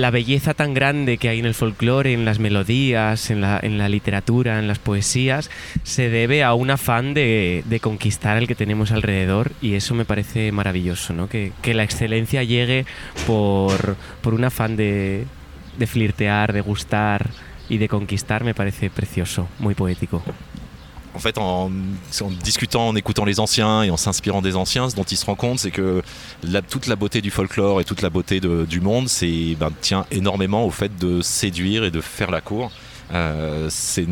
la belleza tan grande que hay en el folclore, en las melodías, en la, en la literatura, en las poesías, se debe a un afán de, de conquistar el que tenemos alrededor y eso me parece maravilloso, ¿no? que, la excelencia llegue por, por un afán de, de flirtear, de gustar y de conquistar me parece precioso, muy poético. En fait, en, discutant, en écoutant les anciens et en s'inspirant des anciens, ce dont il se rend compte, c'est que toute la beauté du folklore et toute la beauté du monde, c'est ben, tient énormément au fait de séduire et de faire la cour. Euh, c'est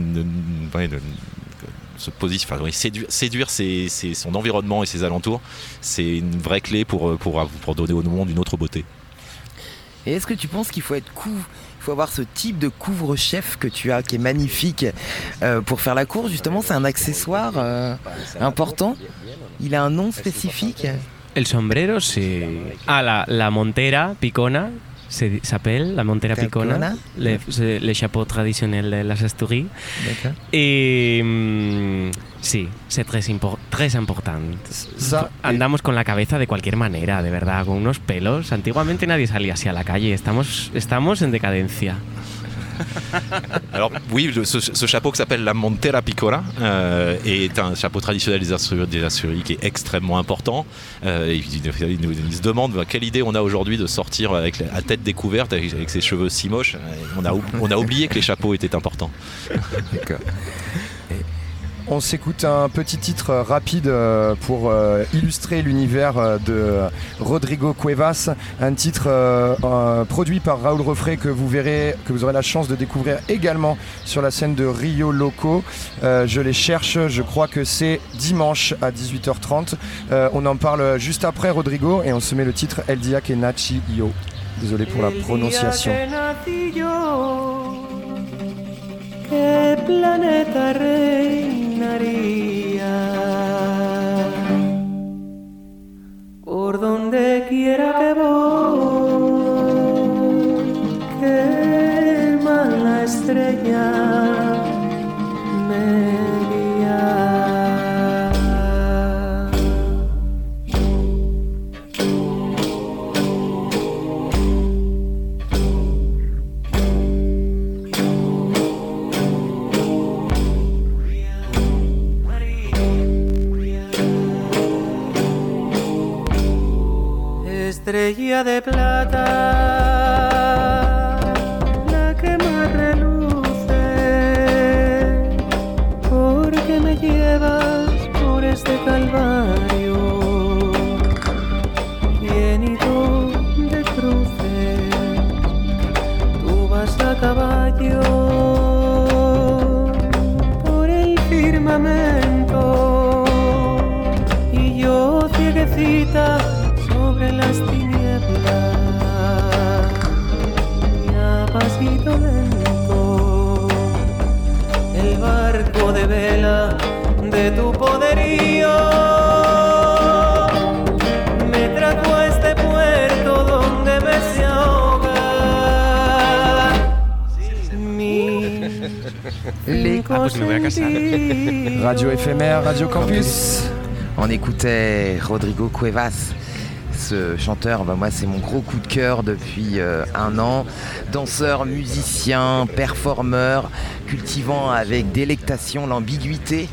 se position, enfin, oui, séduire, son environnement et ses alentours, c'est une vraie clé pour, pour, donner au monde une autre beauté. Et est-ce que tu penses qu'il faut être il faut avoir ce type de couvre-chef que tu as, qui est magnifique euh, pour faire la cour. Justement, c'est un accessoire euh, important. Il a un nom spécifique? El sombrero, sí. Ah, la montera picona, se s'appelle la montera picona, le, le chapeau traditionnel de las. D'accord. Y mm, sí, c'est très, impor- très important. Ça- Andamos con la cabeza de cualquier manera, de verdad, con unos pelos. Antiguamente nadie salía así a la calle, estamos, estamos en decadencia. Alors oui, ce, chapeau qui s'appelle la Montera Picora euh, est un chapeau traditionnel des Assuries, des qui est extrêmement important. Euh, se demande bah, quelle idée on a aujourd'hui de sortir avec la tête découverte avec, ses cheveux si moches. On a oublié que les chapeaux étaient importants. On s'écoute un petit titre euh, rapide euh, pour euh, illustrer l'univers de Rodrigo Cuevas, un titre produit par Raoul Refray que vous verrez, que vous aurez la chance de découvrir également sur la scène de Rio Loco. Je les cherche, je crois que c'est dimanche à 18h30. Euh, on en parle juste après Rodrigo et on se met le titre El Dia que Nachi Io. Désolé pour la prononciation. ¿Qué planeta reinaría? Por donde quiera que voy, qué mala estrella Estrella de plata, barco de tu poderío me trajo a este puerto donde me se ahoga mi Ah, pues me voy a casa. Radio éphémère, Radio Campus. On écoutait Rodrigo Cuevas. Ce chanteur, bah, moi, c'est mon gros coup de cœur depuis euh, un an. Danseur, musicien, performeur, cultivant avec délectation l'ambiguïté.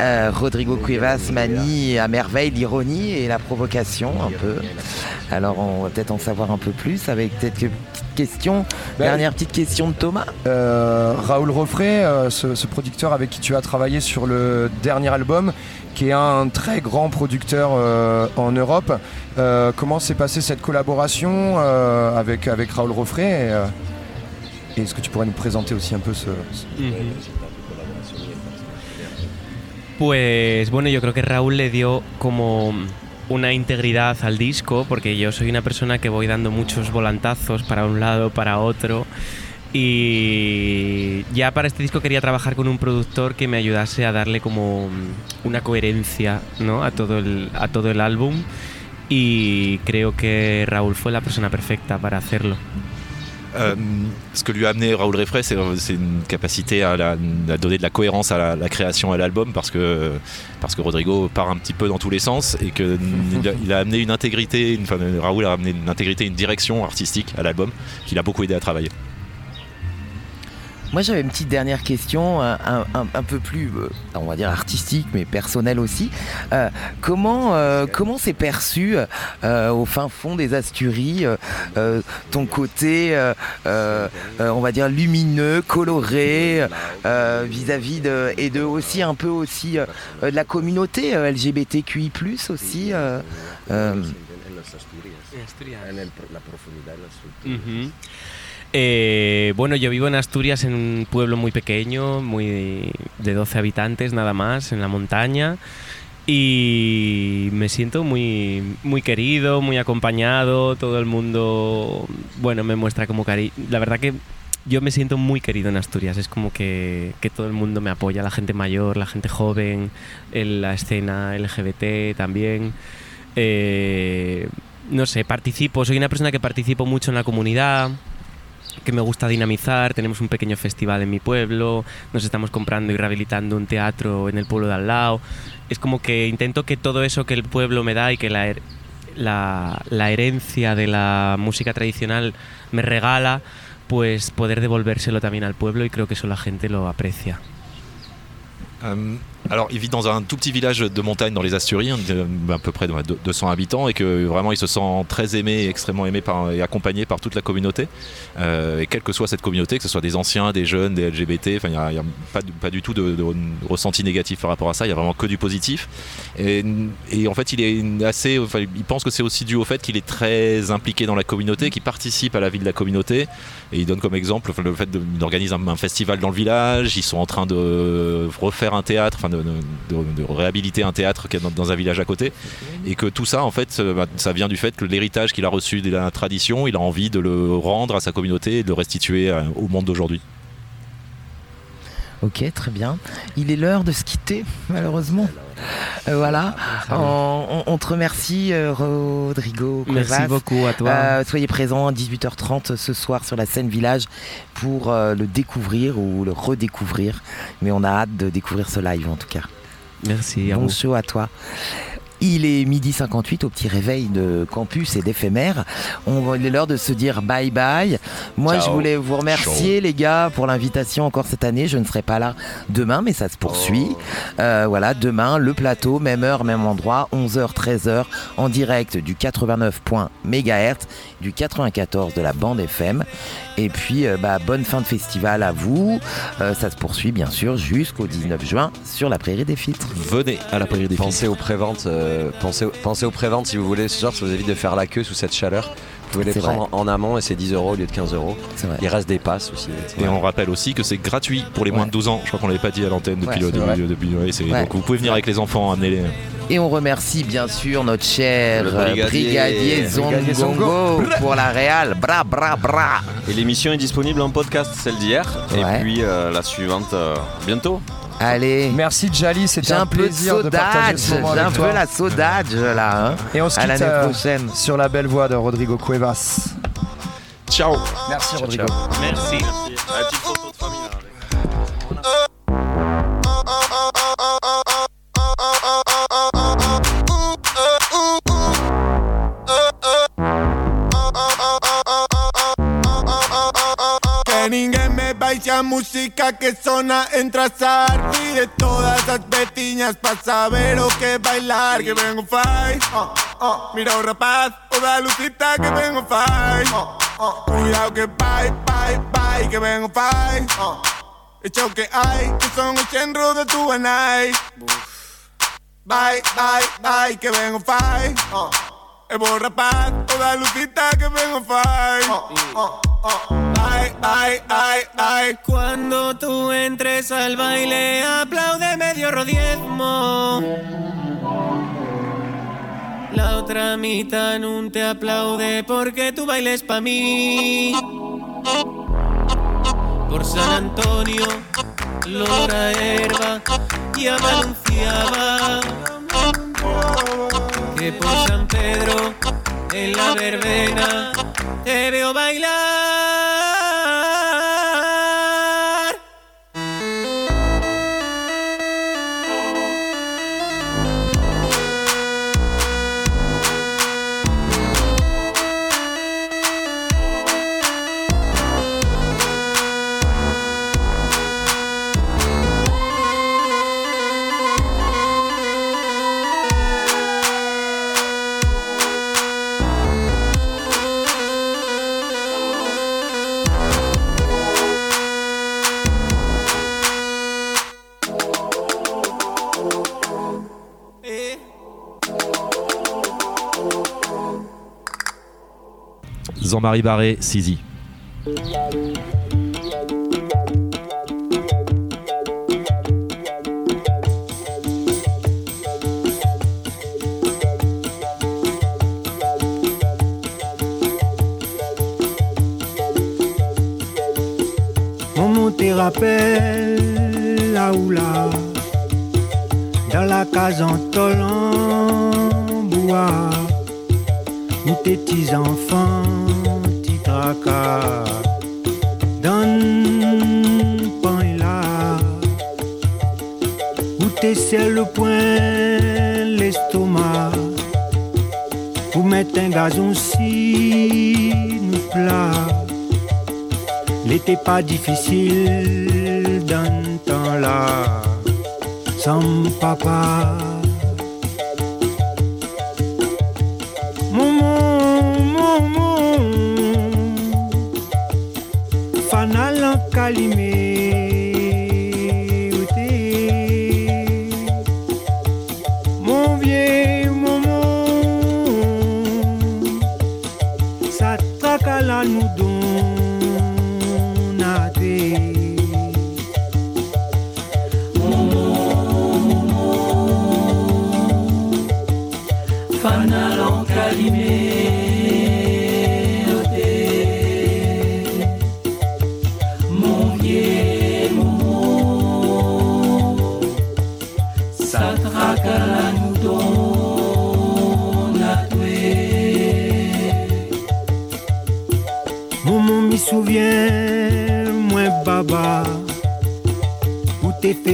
Euh, Rodrigo Cuevas manie à merveille l'ironie et la provocation un peu. Alors, on va peut-être en savoir un peu plus avec peut-être quelques petites questions. Dernière petite question de Thomas. Euh, Raoul Roffray, ce, ce producteur avec qui tu as travaillé sur le dernier album, qui est un très grand producteur euh, en Europe. Euh, comment s'est passée cette collaboration euh, avec, avec Raoul Roffray et, euh, et Est-ce que tu pourrais nous présenter aussi un peu ce... ce- Pues bueno, yo creo que Raúl le dio como una integridad al disco, porque yo soy una persona que voy dando muchos volantazos para un lado, para otro. Y ya para este disco quería trabajar con un productor que me ayudase a darle como una coherencia ¿no? a, todo el, a todo el álbum. Y creo que Raúl fue la persona perfecta para hacerlo. Euh, ce que lui a amené Raoul Refray, c'est c'est une capacité à, donner de la cohérence à la, la création et à l'album parce que, parce que Rodrigo part un petit peu dans tous les sens et qu'il a, amené une intégrité, une, Raoul a amené une intégrité, une direction artistique à l'album qui l'a beaucoup aidé à travailler. Moi, j'avais une petite dernière question, un, un- peu plus, euh, on va dire artistique, mais personnelle aussi. Euh, comment euh, comment c'est perçu euh, au fin fond des Asturies euh, euh, ton côté, euh, euh, euh, on va dire lumineux, coloré, euh, vis-à-vis de et de aussi un peu aussi euh, de la communauté euh, LGBTQI+ aussi. euh, euh. Eh, bueno, yo vivo en Asturias, en un pueblo muy pequeño, muy de 12 habitantes nada más, en la montaña. Y me siento muy, muy querido, muy acompañado. Todo el mundo, bueno, me muestra como cariño. La verdad que yo me siento muy querido en Asturias. Es como que, que todo el mundo me apoya, la gente mayor, la gente joven, en la escena LGBT también. Eh, no sé, participo, soy una persona que participo mucho en la comunidad, que me gusta dinamizar, tenemos un pequeño festival en mi pueblo, nos estamos comprando y rehabilitando un teatro en el pueblo de al lado. Es como que intento que todo eso que el pueblo me da y que la, her- la, herencia de la música tradicional me regala, pues poder devolvérselo también al pueblo y creo que eso la gente lo aprecia. Alors, il vit dans un tout petit village de montagne dans les Asturies, hein, à peu près de de- 200 habitants, et que vraiment il se sent très aimé, extrêmement aimé par- et accompagné par toute la communauté. Euh, et quelle que soit cette communauté, que ce soit des anciens, des jeunes, des LGBT, il n'y a, pas, du- tout de, ressenti négatif par rapport à ça, il y a vraiment que du positif. Et, en fait, il est assez, il pense que c'est aussi dû au fait qu'il est très impliqué dans la communauté, qu'il participe à la vie de la communauté. Et il donne comme exemple le fait d'organiser un, un festival dans le village. Ils sont en train de refaire un théâtre, enfin de, réhabiliter un théâtre qui est dans, dans un village à côté. Et que tout ça, en fait, euh, bah, ça vient du fait que l'héritage qu'il a reçu de la tradition, il a envie de le rendre à sa communauté et de le restituer euh, au monde d'aujourd'hui. Ok, très bien. Il est l'heure de se quitter, malheureusement. Euh, voilà. On, on- te remercie, euh, Rodrigo. Merci Cuevas. beaucoup à toi. Euh, soyez présents à 18h30 ce soir sur la scène Village pour euh, le découvrir ou le redécouvrir. Mais on a hâte de découvrir ce live en tout cas. Merci à Bon vous. show à toi. Il est midi 58 au petit réveil de campus et d'éphémère. On il est l'heure de se dire bye bye. Moi, Ciao. je voulais vous remercier les gars pour l'invitation encore cette année. Je ne serai pas là demain, mais ça se poursuit. Euh, voilà, demain le plateau, même heure, même endroit, 11h, 13h, en direct du 89.MHz, du 94 de la bande FM. Et puis, euh, bah, bonne fin de festival à vous. Euh, ça se poursuit bien sûr jusqu'au 19 juin sur la Prairie des Filtres. Venez à la Prairie des Pensez aux préventes, euh, pensez, pensez aux préventes si vous voulez ce soir, ça vous évite de faire la queue sous cette chaleur. Vous pouvez les prendre en amont et c'est 10 euros au lieu de 15 euros. Il reste des passes aussi. Et on rappelle aussi que c'est gratuit pour les moins de 12 ans. Je crois qu'on l'avait pas dit à l'antenne depuis Ouais, le début. vrai. depuis- ouais, c'est- Ouais. Donc vous pouvez venir avec les enfants, amenez-les. Et on remercie bien sûr notre cher euh, brigadier. brigadier Brigadier Zongongo Zongo. pour la Real. Bra, bra, bra. Et l'émission est disponible en podcast, celle d'hier. Ouais. Et puis euh, la suivante euh, bientôt. Allez. Merci Jali, c'était un, un peu de plaisir de, partager ce moment j'ai avec un toi. peu la saudade là. hein. Et on se à quitte l'année euh, prochaine. sur la belle voix de Rodrigo Cuevas. Ciao. Merci Rodrigo. Merci. La petite photo mucha música que sona entra a Y de todas las petiñas pa' saber o que bailar Que vengo fight, oh, oh. mira un rapaz da lucita que vengo fight oh, oh. Cuidado que bye, bye, bye Que vengo fight, oh. Hecho que hay, que son el centro de tu night Bye, bye, bye, que vengo fight, oh. Es por rapaz o da lucita que vengo oh, oh, oh. Ay, ay, ay, ay. Cuando tú entres al baile, aplaude medio rodiezmo. La otra mitad no te aplaude porque tu baile es pa' mí. Por San Antonio, Lora Herba ya me anunciaba que por San Pedro, en la verbena, te veo bailar. Jean-Marie Barré, Sizi. Te rappelle là ou là, dans la case en en bois, où tes petits enfants tracas, donne pain là, où tes ciels le point l'estomac, où mettre un gazon si nous plat. L'été pas difficile dans temps là, sans papa. alimento.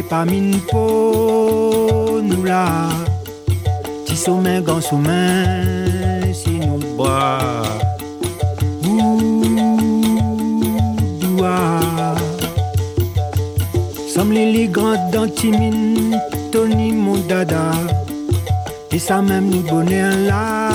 Pas mine pour nous là. Ti sommeil, grand sommeil, si nous bois. Ouh, doua. Somme les grands dantimines, Tony mon dada. Et ça même nous bonheur la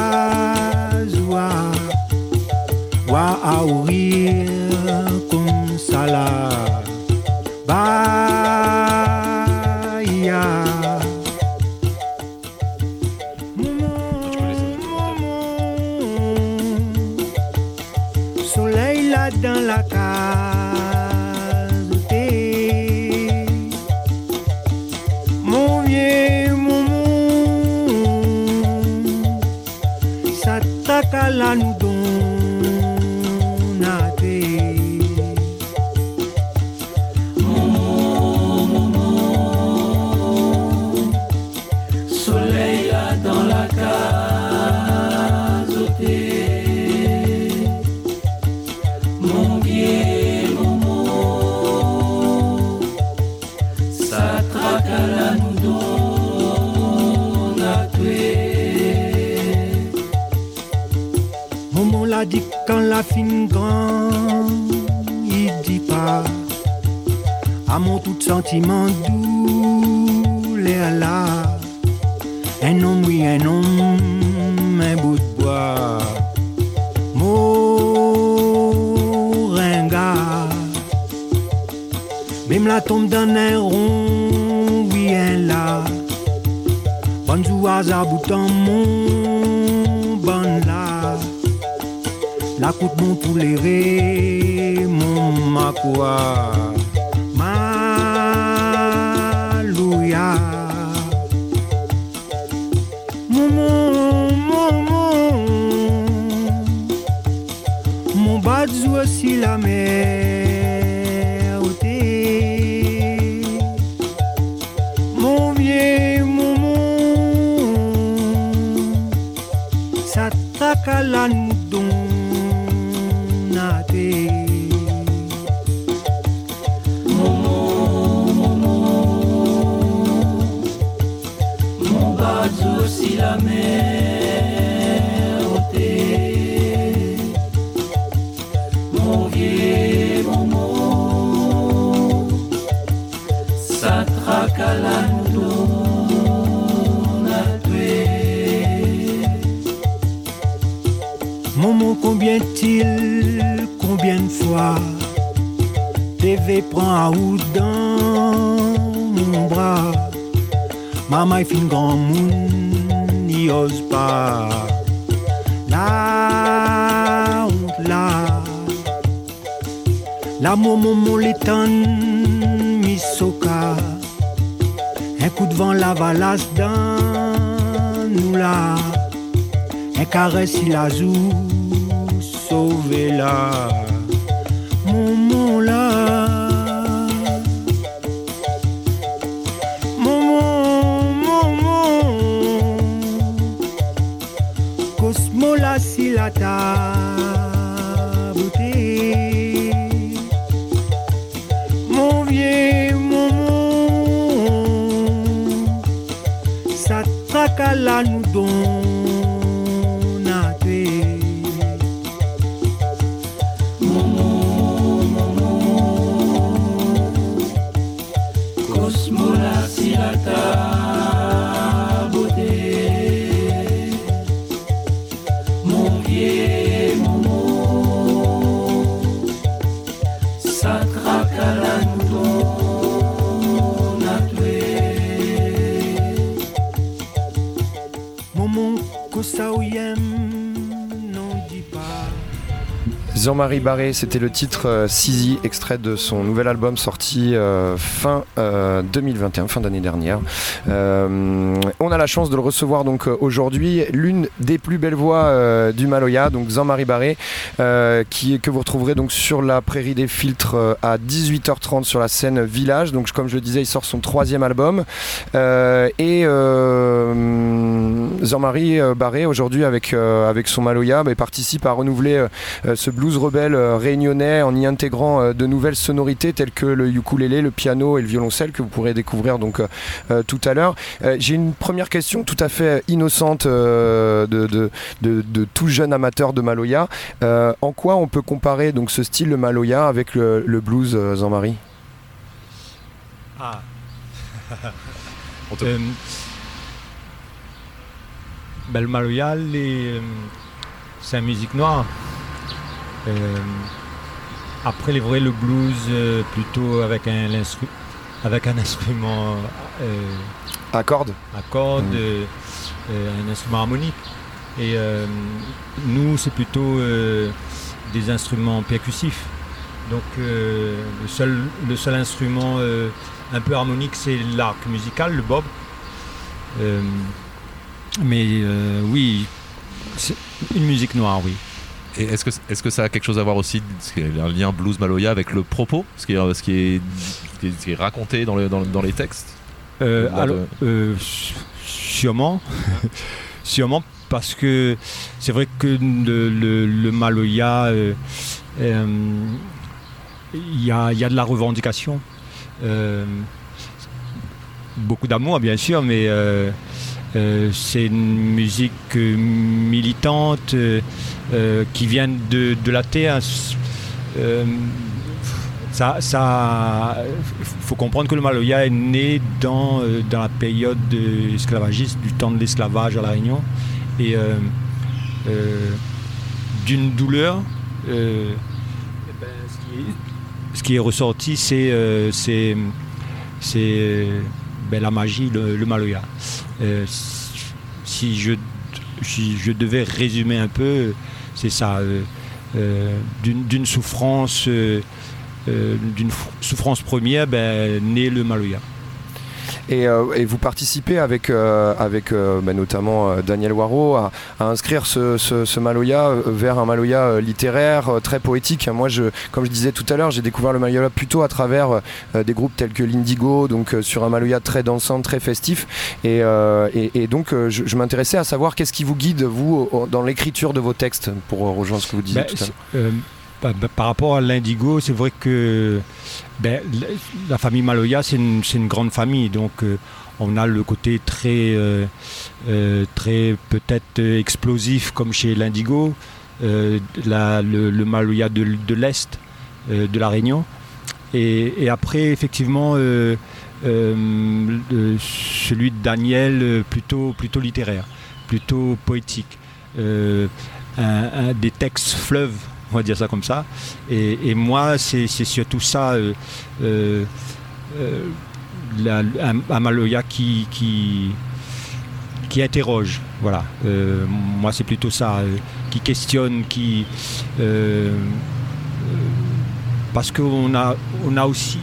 Maman, combien t-il, combien de fois? TV prend à ou dans mon bras. Maman il fin grand monde, n'y ose pas. Honte là. La maman l'étonne, misoka Un coup de vent la valasse dans nous là un caresse il a zou, sauvez-la. Jean-Marie Barré, c'était le titre euh, Sizi, extrait de son nouvel album sorti euh, fin euh, 2021, fin d'année dernière. La chance de le recevoir donc euh, aujourd'hui, l'une des plus belles voix euh, du Maloya, donc Jean-Marie Barré, euh, qui, que vous retrouverez donc sur la Prairie des Filtres à 18h30 sur la scène Village. Donc comme je le disais, il sort son troisième album. Et euh, Jean-Marie Barré aujourd'hui avec, avec son Maloya bah, participe à renouveler ce blues rebelle réunionnais en y intégrant de nouvelles sonorités telles que le ukulélé, le piano et le violoncelle que vous pourrez découvrir donc tout à l'heure. J'ai une première question tout à fait innocente euh, de, de, de- de tout jeune amateur de Maloya. Euh, en quoi on peut comparer donc ce style de Maloya avec le, le blues, euh, Jean-Marie? Ah. On te- Euh, ben, le Maloya, euh, c'est une musique noire. Euh, après, les vrais, le blues, euh, plutôt avec un, avec un instrument euh, à cordes, à cordes, Mm. euh, euh, un instrument harmonique. Et euh, nous, c'est plutôt euh, des instruments percussifs. Donc, euh, le, seul, le seul instrument euh, un peu harmonique, c'est l'arc musical, le bob. Euh, mais euh, oui, c'est une musique noire, oui. Et est-ce que, est que ça a quelque chose à voir aussi, un lien blues Maloya avec le propos, ce qui est, ce qui est, ce qui est- ce qui est raconté dans, le- dans, dans les textes? Euh, alors, euh, sûrement, sûrement parce que c'est vrai que le, le- le Maloya, euh, euh, il y, a, il y a de la revendication. Beaucoup d'amour, bien sûr, mais c'est une musique militante qui vient de, de la terre. Ça, ça, faut comprendre que le Maloya est né dans, euh, dans la période de esclavagiste, du temps de l'esclavage à La Réunion, et euh, euh, d'une douleur. ce, qui est, ressorti, c'est ben, la magie, le, Maloya. Si, je, devais résumer un peu, c'est ça. d'une souffrance, d'une fou- souffrance première, ben, naît le Maloya. Et, euh, et vous participez avec, euh, avec euh, bah, notamment euh, Daniel Waro à, à inscrire ce, ce- ce Maloya euh, vers un Maloya euh, littéraire, euh, très poétique. Moi, je, comme je disais tout à l'heure, j'ai découvert le Maloya plutôt à travers euh, des groupes tels que l'Indigo, donc euh, sur un Maloya très dansant, très festif. Et, euh, et- et donc, euh, je, je m'intéressais à savoir qu'est-ce qui vous guide, vous, dans l'écriture de vos textes, pour euh, rejoindre ce que vous disiez Ben, tout à l'heure. Bah, par rapport à l'indigo, c'est vrai que ben, la, famille Maloya, c'est une, grande famille. Donc, euh, on a le côté très, euh, euh, très peut-être explosif comme chez l'indigo, le, Maloya de, l'Est, de la Réunion. Et, après, effectivement, celui de Daniel, plutôt, littéraire, plutôt poétique. Un- des textes fleuves, on va dire ça comme ça. Et, moi, c'est surtout ça, euh, euh, euh, la- un, un Maloya qui, qui, qui interroge. Voilà. Euh, moi, c'est plutôt ça, qui questionne, qui. parce qu'on a, on a aussi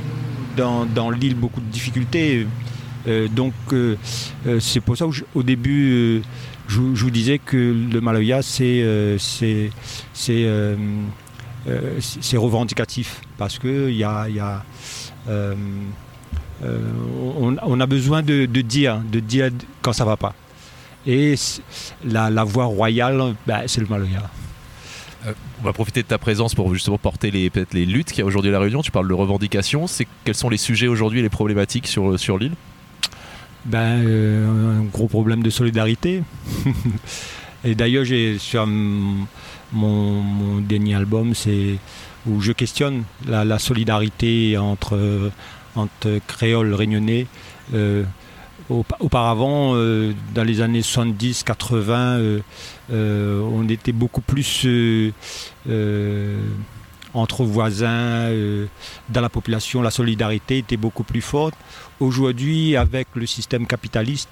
dans, dans l'île beaucoup de difficultés. Donc, c'est pour ça qu'au début, je, vous- disais que le Maloya, c'est euh, euh, euh, revendicatif. Parce qu'il y a. y a, on, a besoin de, dire, de dire quand ça va pas. Et la, la voie royale, bah, c'est le Maloya. On va profiter de ta présence pour justement porter les, les luttes qu'il y a aujourd'hui à La Réunion. Tu parles de revendications. Quels sont les sujets aujourd'hui les problématiques sur, sur l'île? Ben, euh, un gros problème de solidarité. Et d'ailleurs, j'ai sur mon, dernier album, c'est où je questionne la, solidarité entre, entre créoles réunionnais. Euh, aupa- auparavant, euh, dans les années 70-80, euh, euh, on était beaucoup plus entre voisins, euh, dans la population, la solidarité était beaucoup plus forte. Aujourd'hui, avec le système capitaliste,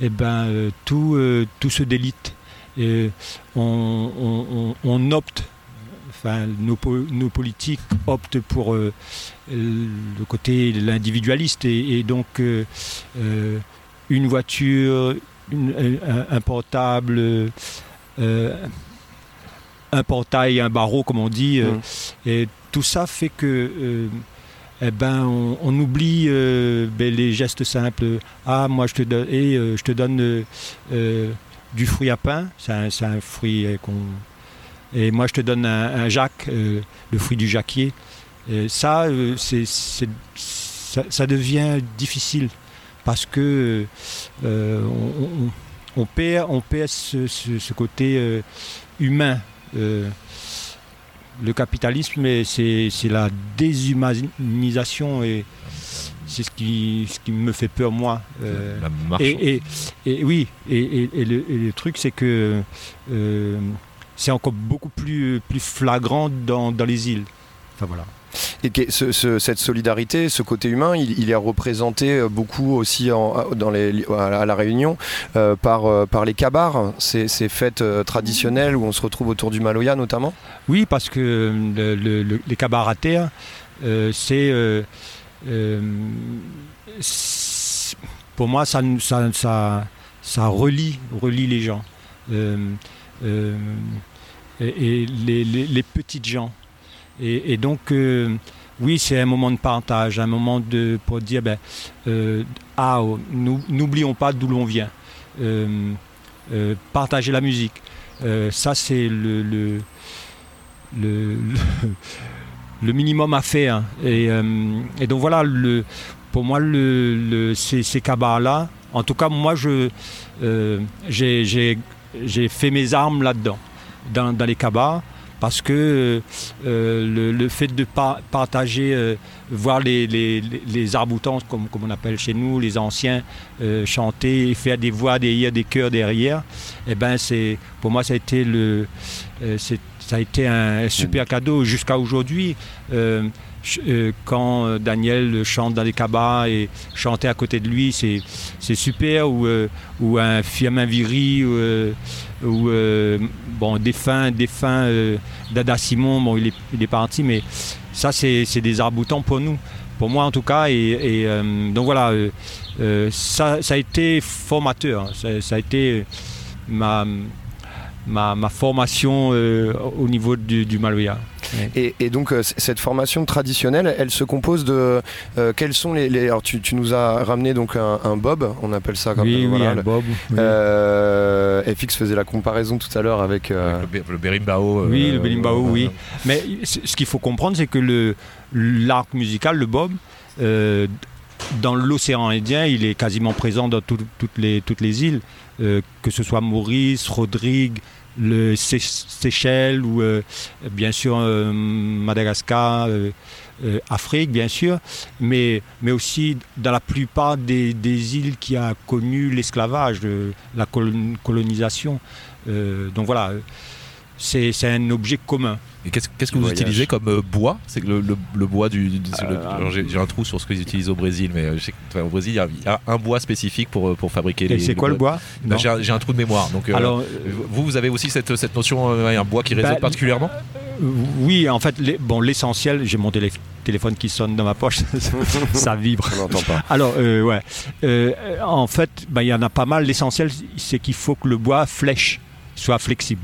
eh ben, euh, tout, euh, tout se délite. On, opte, enfin, nos, nos politiques optent pour le côté l'individualiste et, donc une voiture, un, portable, un portail, un barreau, comme on dit. euh, Et tout ça fait que euh, eh ben, on, on oublie euh, ben, les gestes simples. Ah, moi, je te donne, et, je te donne du fruit à pain. C'est un, fruit qu'on. Et moi, je te donne un, un jac, le fruit du jacquier. Et ça, c'est- ça, ça devient difficile parce que euh, on, on- on perd, on perd ce, ce- ce côté euh, humain. Euh, le capitalisme, c'est la déshumanisation et c'est ce qui, ce qui me fait peur moi. Euh, La et, et- et oui, et, le, truc c'est que euh, c'est encore beaucoup plus, plus flagrant dans, dans les îles. Enfin voilà. Et ce- ce- cette solidarité, ce côté humain, il, est représenté euh, beaucoup aussi à, la, Réunion euh, par, euh, par les cabars, ces, fêtes traditionnelles où on se retrouve autour du Maloya notamment? Oui, parce que le- le- le- les cabarets à terre, c'est. pour moi, ça, relie, les gens. Et les- les petites gens. Et, donc, euh, oui, c'est un moment de partage, un moment de, pour dire ben, euh, ah, oh, n'oublions pas d'où l'on vient. Euh, partager la musique. Ça, c'est le, le, le, minimum à faire. Et, et donc voilà, le, pour moi, le, le- ces, ces cabars-là, en tout cas, moi, je, euh, j'ai, fait mes armes là-dedans, dans, dans les cabars, parce que euh, le, fait de pa- partager, euh, voir les, les, les- arboutants, comme, comme on appelle chez nous, les anciens, euh, chanter et faire des voix derrière, des chœurs derrière, eh ben pour moi, ça a été, le, ça a été un super cadeau jusqu'à aujourd'hui. Quand Daniel chante dans les cabas et chanter à côté de lui, c'est, super. Ou, ou un Firmin Viri, ou euh, bon, défunt, défunt euh, Dada Simon, bon, il est, il est parti, mais ça, c'est, des arboutants pour nous. Pour moi, en tout cas. Et, euh, donc voilà, ça, a été formateur. Ça, ça a été ma, ma, ma formation euh, au niveau du, du Maloya. Et, et donc euh, cette formation traditionnelle, elle se compose de euh, quels sont les, les- alors tu, tu nous as ramené donc un, un bob, on appelle ça comme Oui, euh, oui, un le- bob, oui. Euh, FX faisait la comparaison tout à l'heure avec, euh, le, berimbau. Oui, euh, le berimbau, euh, oui. Mais ce qu'il faut comprendre, c'est que le l'arc musical, le bob, euh, dans l'océan Indien, il est quasiment présent dans tout- toutes, les, toutes les îles, que ce soit Maurice, Rodrigue, le Seychelles ou euh, bien sûr euh, Madagascar, euh, Afrique bien sûr, mais, mais aussi dans la plupart des, îles qui a connu l'esclavage, la colon- colonisation. Donc voilà, c'est un objet commun. Et qu'est-ce qu'est-ce que vous Voyage. utilisez comme euh, bois? C'est le, le- le bois du. Euh, J'ai un trou sur ce qu'ils utilisent au Brésil, mais euh, je sais enfin, au Brésil, il y a- il y, a un bois spécifique pour, pour fabriquer Et les. c'est quoi le bois Non. J'ai un- trou de mémoire. Donc, euh, Alors, vous, vous avez aussi cette, cette notion, euh, un bois qui résonne Bah, particulièrement? Oui, en fait, les- bon, l'essentiel, j'ai mon télé- téléphone qui sonne dans ma poche, ça vibre. On n'entend pas. Alors, euh, ouais, Euh, en fait, bah, il y en a pas mal. L'essentiel, c'est qu'il faut que le bois flèche, soit flexible.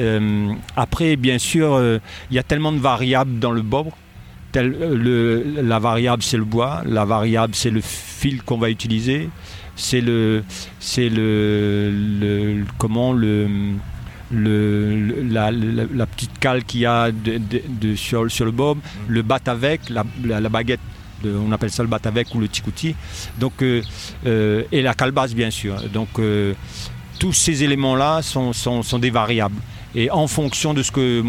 Euh, après, bien sûr, euh, il y a tellement de variables dans le bob. Tel, euh, le, la variable, c'est le bois. La variable, c'est le fil qu'on va utiliser. C'est le, c'est le, comment le la, petite cale qu'il y a de, de- de- sur, le bob, le bat avec, la, baguette, on appelle ça le bat avec ou le tikouti, donc, et la calebasse bien sûr. Donc tous ces éléments-là sont, sont, sont des variables. Et en fonction de ce que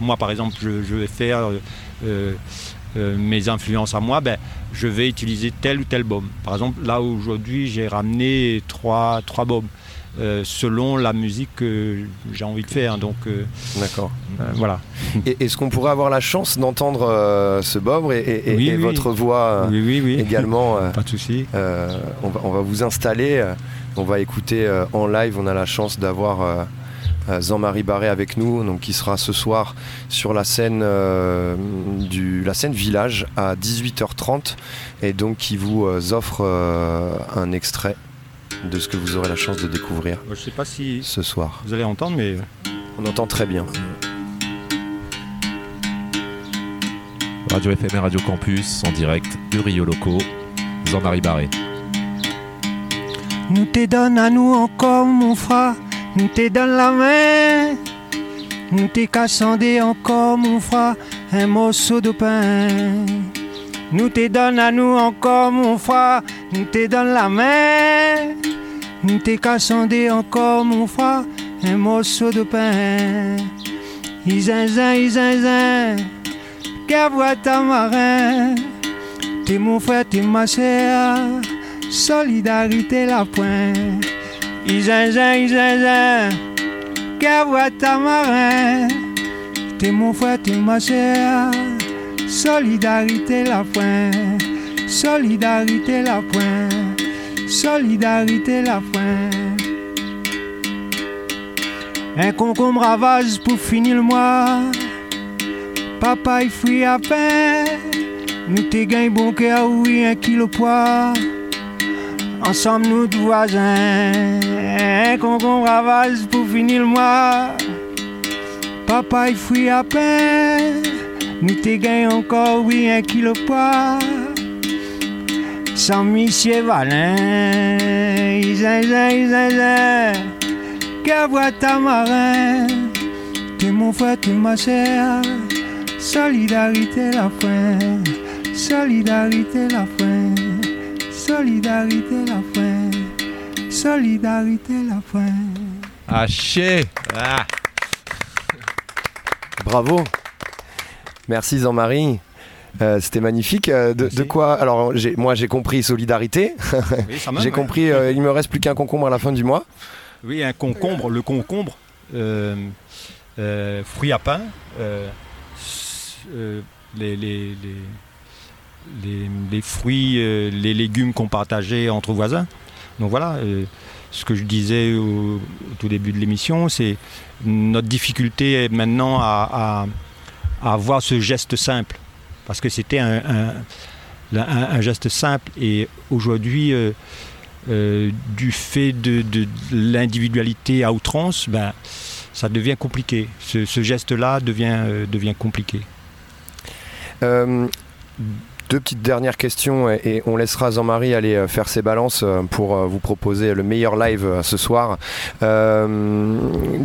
moi par exemple je, je vais faire, euh, euh, euh, mes influences à moi, ben, je vais utiliser tel ou tel baume. Par exemple, là aujourd'hui, j'ai ramené trois, trois baumes. euh, selon la musique que j'ai envie de faire. Donc, euh, D'accord. euh, voilà. Est-ce qu'on pourrait avoir la chance d'entendre ce bob et, et- et- Oui, et oui. votre voix Oui, oui, oui. également Pas de souci. on, va, on va vous installer, on va écouter en live. On a la chance d'avoir Jean-Marie Barré avec nous, donc qui sera ce soir sur la scène euh, du la scène village à 18h30 et donc qui vous euh, offre euh, un extrait de ce que vous aurez la chance de découvrir Je sais pas si ce soir. vous allez entendre, mais On entend très bien. Radio FM et Radio Campus en direct de Rio Loco. Jean-Marie Barré. Nous te donne à nous encore, mon frère. Nous te donne la main. Nous te cassons des encore, mon frère. Un morceau de pain. Nous te donne à nous encore, mon frère. Nous te donne la main. Nous te cassons des encore, mon frère. Un morceau de pain. Izinzin, izinzin. Que voit ta marin? T'es mon frère, t'es ma sœur. Solidarité la pointe. Izinzin, izinzin. Ta marin? T'es mon frère, t'es ma sœur. Solidarité la pointe. Solidarité la pointe. Solidarité la pointe. Un concombre à vase pour finir le mois. Papa, il fuit à peine. Nous te gagne bon cœur, oui, un kilo poids. Ensemble, nous deux voisins. Un concombre à vase pour finir le mois. Papa, il fuit à peine. Nous te gagne encore, oui, un kilo poids. Sans monsieur Valin. Izinzin, izinzin. Que voit ta marin? T'es mon frère, t'es ma sœur. Solidarité la fin. Solidarité la fin. Solidarité la fin. Solidarité la fin. Haché ah. Bravo. Merci Jean-Marie. Euh, C'était magnifique. Euh, de, de quoi Alors, moi, j'ai compris solidarité. Oui, j'ai ouais. compris. euh, il me reste plus qu'un concombre à la fin du mois. Oui, un concombre, le concombre, euh, euh, fruit à pain, euh, s- euh, les, les- les- les- fruits, euh, les légumes qu'on partageait entre voisins. Donc voilà, euh, ce que je disais au, tout début de l'émission, c'est notre difficulté maintenant à, avoir ce geste simple. Parce que c'était un, geste simple et aujourd'hui, euh, du fait de, l'individualité à outrance, ben, ça devient compliqué. Ce, geste-là devient, devient compliqué. Deux petites dernières questions et, et on laissera Jean-Marie aller euh, faire ses balances euh, pour euh, vous proposer le meilleur live ce soir. Euh,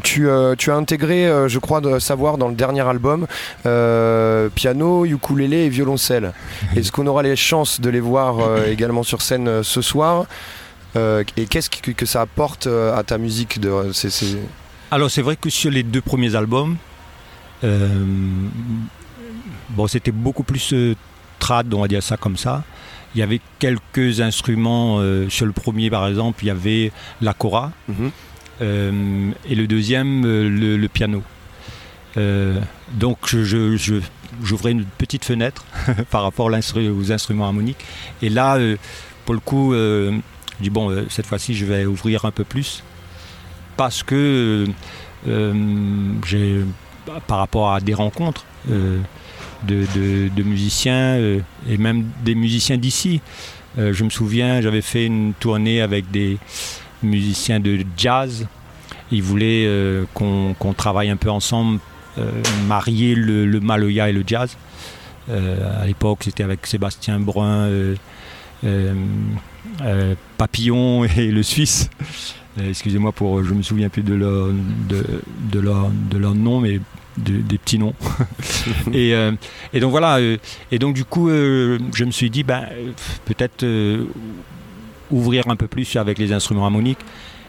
tu, tu as intégré, je crois, de savoir dans le dernier album, euh, piano, ukulélé et violoncelle. Est-ce qu'on aura les chances de les voir également sur scène ce soir? Euh, Et qu'est-ce que, que ça apporte à ta musique de, Alors c'est vrai que sur les deux premiers albums, euh, bon, c'était beaucoup plus trad, on va dire ça comme ça. Il y avait quelques instruments. euh, sur le premier, par exemple, il y avait la cora. Euh, et le deuxième, euh, le, le piano. Donc je, j'ouvrais une petite fenêtre par rapport aux instruments harmoniques. Et là, pour le coup, je dis bon, cette fois-ci, je vais ouvrir un peu plus parce que j'ai, par rapport à des rencontres de, musiciens euh, et même des musiciens d'ici, euh, je me souviens, j'avais fait une tournée avec des musiciens de jazz. Ils voulaient euh, qu'on, travaille un peu ensemble, marier le, le maloya et le jazz. À l'époque, c'était avec Sébastien Brun, euh, euh, Papillon et le Suisse. Excusez-moi pour, je me souviens plus de leur, de leur, de leur nom, mais de- des petits noms. et, euh, et donc voilà. euh, et donc du coup, euh, je me suis dit, ben, peut-être ouvrir un peu plus avec les instruments harmoniques.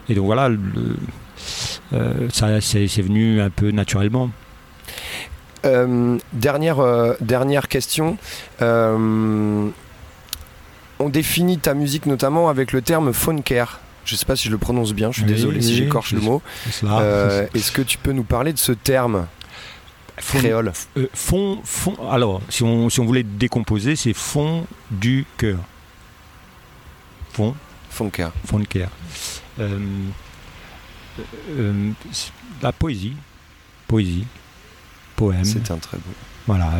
Et donc voilà, le- ça c'est c'est venu un peu naturellement. Dernière, dernière question. On définit ta musique notamment avec le terme funker. Je ne sais pas si je le prononce bien, je suis Oui, désolé si oui, j'écorche le mot. Euh, Est-ce que tu peux nous parler de ce terme? Créole Euh, fond, fond, alors, si on, si on voulait décomposer, c'est fond du cœur. Fond. Funker. Fond de cœur. Euh, euh, la poésie. Poésie. Poème. C'est un très beau. Voilà.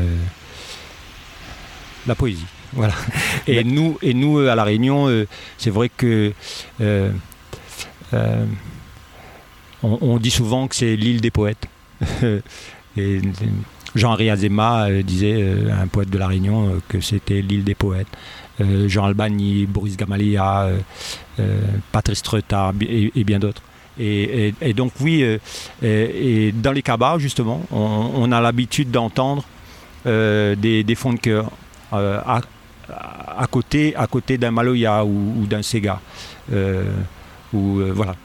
la poésie. Voilà. Et nous, et nous à La Réunion, c'est vrai que. on, on dit souvent que c'est l'île des poètes. et Jean-Henri Azéma euh, disait, euh, un poète de La Réunion, euh, que c'était l'île des poètes. Euh, Jean Albani, Boris Gamalia, euh, euh, Patrice Treutard et, bien d'autres. Et, donc oui, euh, dans les cabas justement, on, a l'habitude d'entendre euh, des, fonds de cœur euh, à, côté, d'un maloya ou, d'un sega. Euh, euh, voilà.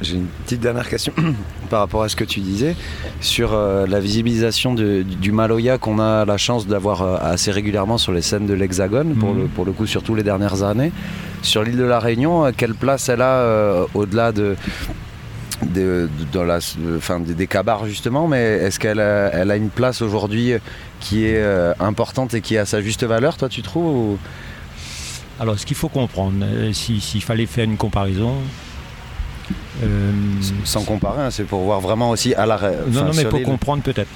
J'ai une petite dernière question par rapport à ce que tu disais sur euh, la visibilisation de- du, Maloya qu'on a la chance d'avoir euh, assez régulièrement sur les scènes de l'Hexagone, pour, Mhm. le, pour le coup surtout les dernières années. Sur l'île de la Réunion, euh, quelle place elle a au-delà de, de, de- dans la, enfin, des, des cabars justement, mais est-ce qu'elle a, elle a une place aujourd'hui qui est importante et qui a sa juste valeur, toi tu trouves ou- Alors ce qu'il faut comprendre, si- s'il fallait faire une comparaison. Euh, Sans comparer, hein, c'est pour voir vraiment aussi à la ré- Non, non, mais pour comprendre peut-être.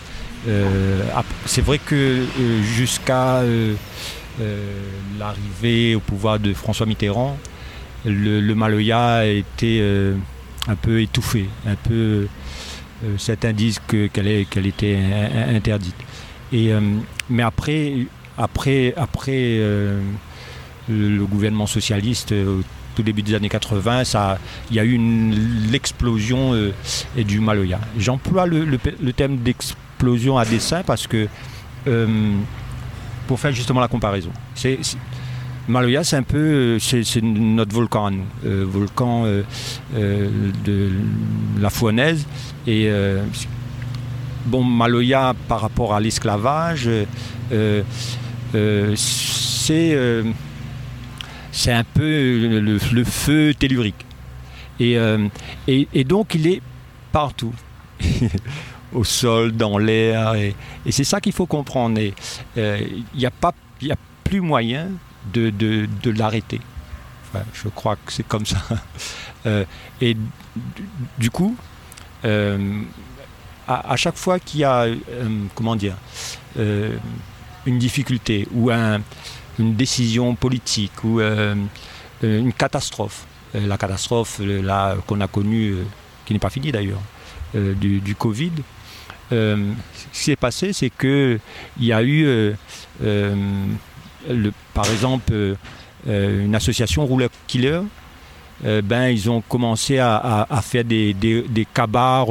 Euh, c'est vrai que euh, jusqu'à euh, l'arrivée au pouvoir de François Mitterrand, le, le Maloya euh, un peu étouffé, un peu. certains disent que- qu'elle était in- in- interdite. Et, mais après, après, après le, gouvernement socialiste, tout début des années 80, ça, il y a eu l'explosion euh, du Maloya. J'emploie le, le, le terme d'explosion à dessein parce que euh, pour faire justement la comparaison. Maloya, c'est un peu euh, c'est, notre volcan à volcan de la Fouanaise. Et bon, Maloya, par rapport à l'esclavage, c'est c'est un peu le, feu tellurique. Et, euh, et, et donc, il est partout. Au sol, dans l'air. Et, c'est ça qu'il faut comprendre. Euh, Il n'y a, a plus moyen de, de, l'arrêter. Je crois que c'est comme ça. Euh, et du, coup, à, à chaque fois qu'il y a, comment dire, une difficulté ou un- une décision politique ou euh, euh, une catastrophe, euh, la catastrophe là qu'on a connue, qui n'est pas finie d'ailleurs, du, du Covid, ce qui s'est passé, c'est que il y a eu, le- par exemple, une association Rouleur Killer. ben, ils ont commencé à, faire des, des, cabars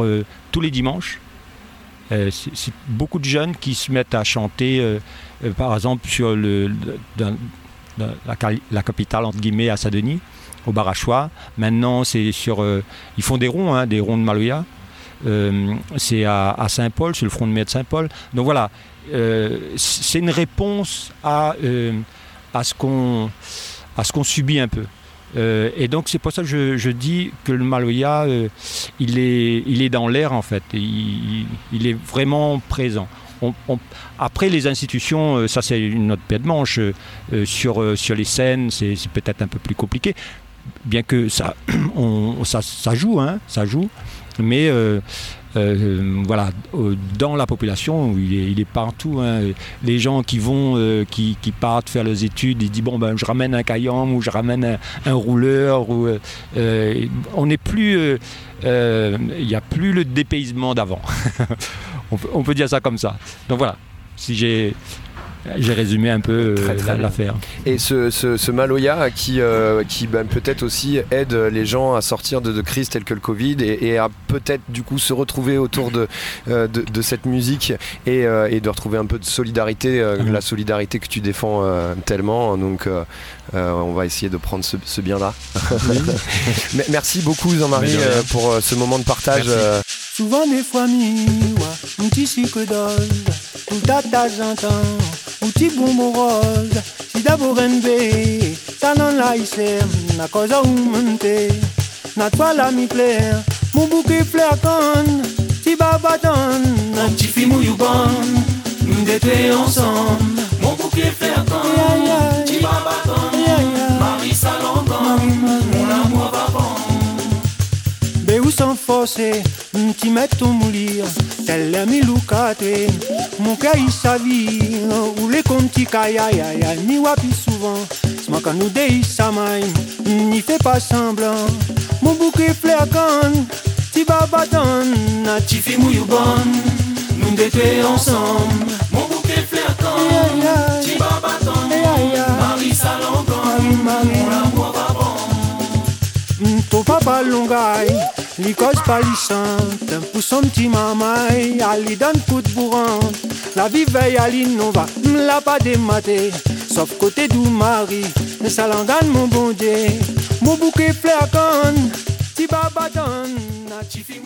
tous les dimanches. C'est beaucoup de jeunes qui se mettent à chanter, par exemple, sur la, capitale, entre guillemets, à Saint-Denis, au Barachois. Maintenant, c'est sur. euh, ils font des ronds, hein, des ronds de Maloya. Euh, c'est à, Saint-Paul, sur le front de mer de Saint-Paul. Donc voilà, euh, c'est une réponse à, euh, ce qu'on subit un peu. Euh, et donc c'est pour ça que je, dis que le Maloya, euh, il, est, il est dans l'air en fait. Il est vraiment présent. Après les institutions, euh, ça c'est une autre paire de manche. euh, euh, sur, sur les scènes, c'est peut-être un peu plus compliqué. Bien que ça, ça, joue, hein, ça joue. Mais voilà, dans la population, il est, partout. hein. Les gens qui vont, qui, partent faire leurs études, ils disent bon ben je ramène un caillam ou je ramène un, rouleur. Ou, on n'est plus, il n'y a plus le dépaysement d'avant. on, peut, on peut dire ça comme ça. Donc voilà, si j'ai j'ai résumé un peu euh, l'affaire. Et ce, ce, ce Maloya qui, euh, qui ben, peut-être aussi aide les gens à sortir de, de crises telles que le Covid et, et à peut-être du coup se retrouver autour de, euh, de, de cette musique et, et de retrouver un peu de solidarité, Mhm. la solidarité que tu défends tellement. Donc on va essayer de prendre ce, ce bien-là. Merci beaucoup Jean-Marie pour ce moment de partage. Merci. Souvent des fois miwa, un petit sucre d'ose, tout à ta j'entends, un petit bonbon rose, si d'abord NB, ça non la isem, na cosa umente, na toi la mi plaire, mon bouquet fleur con, si babaton, na petit film ou bon, nous ensemble, mon bouquet fleur con, si babaton, Be ou sans forcer, ti metto moulir, mi lucate, mon il s'avit, ou les conti ni wapi souvent, smaka nous dei samai, n'y fait pas semblant, mon bouquet ti babaton, na ti fi mouillou bon, nous d'été ensemble, mon bouquet ti babaton, Marie mon amour va bon. Ton papa li cause pas li chante Pour son petit mamai, ali donne coup de bourrant La vie veille à l'innova, l'a pas dématé. Sauf côté du mari, ça l'engane mon bon Dieu. Mon bouquet fleur con, ti babaton, na ti fi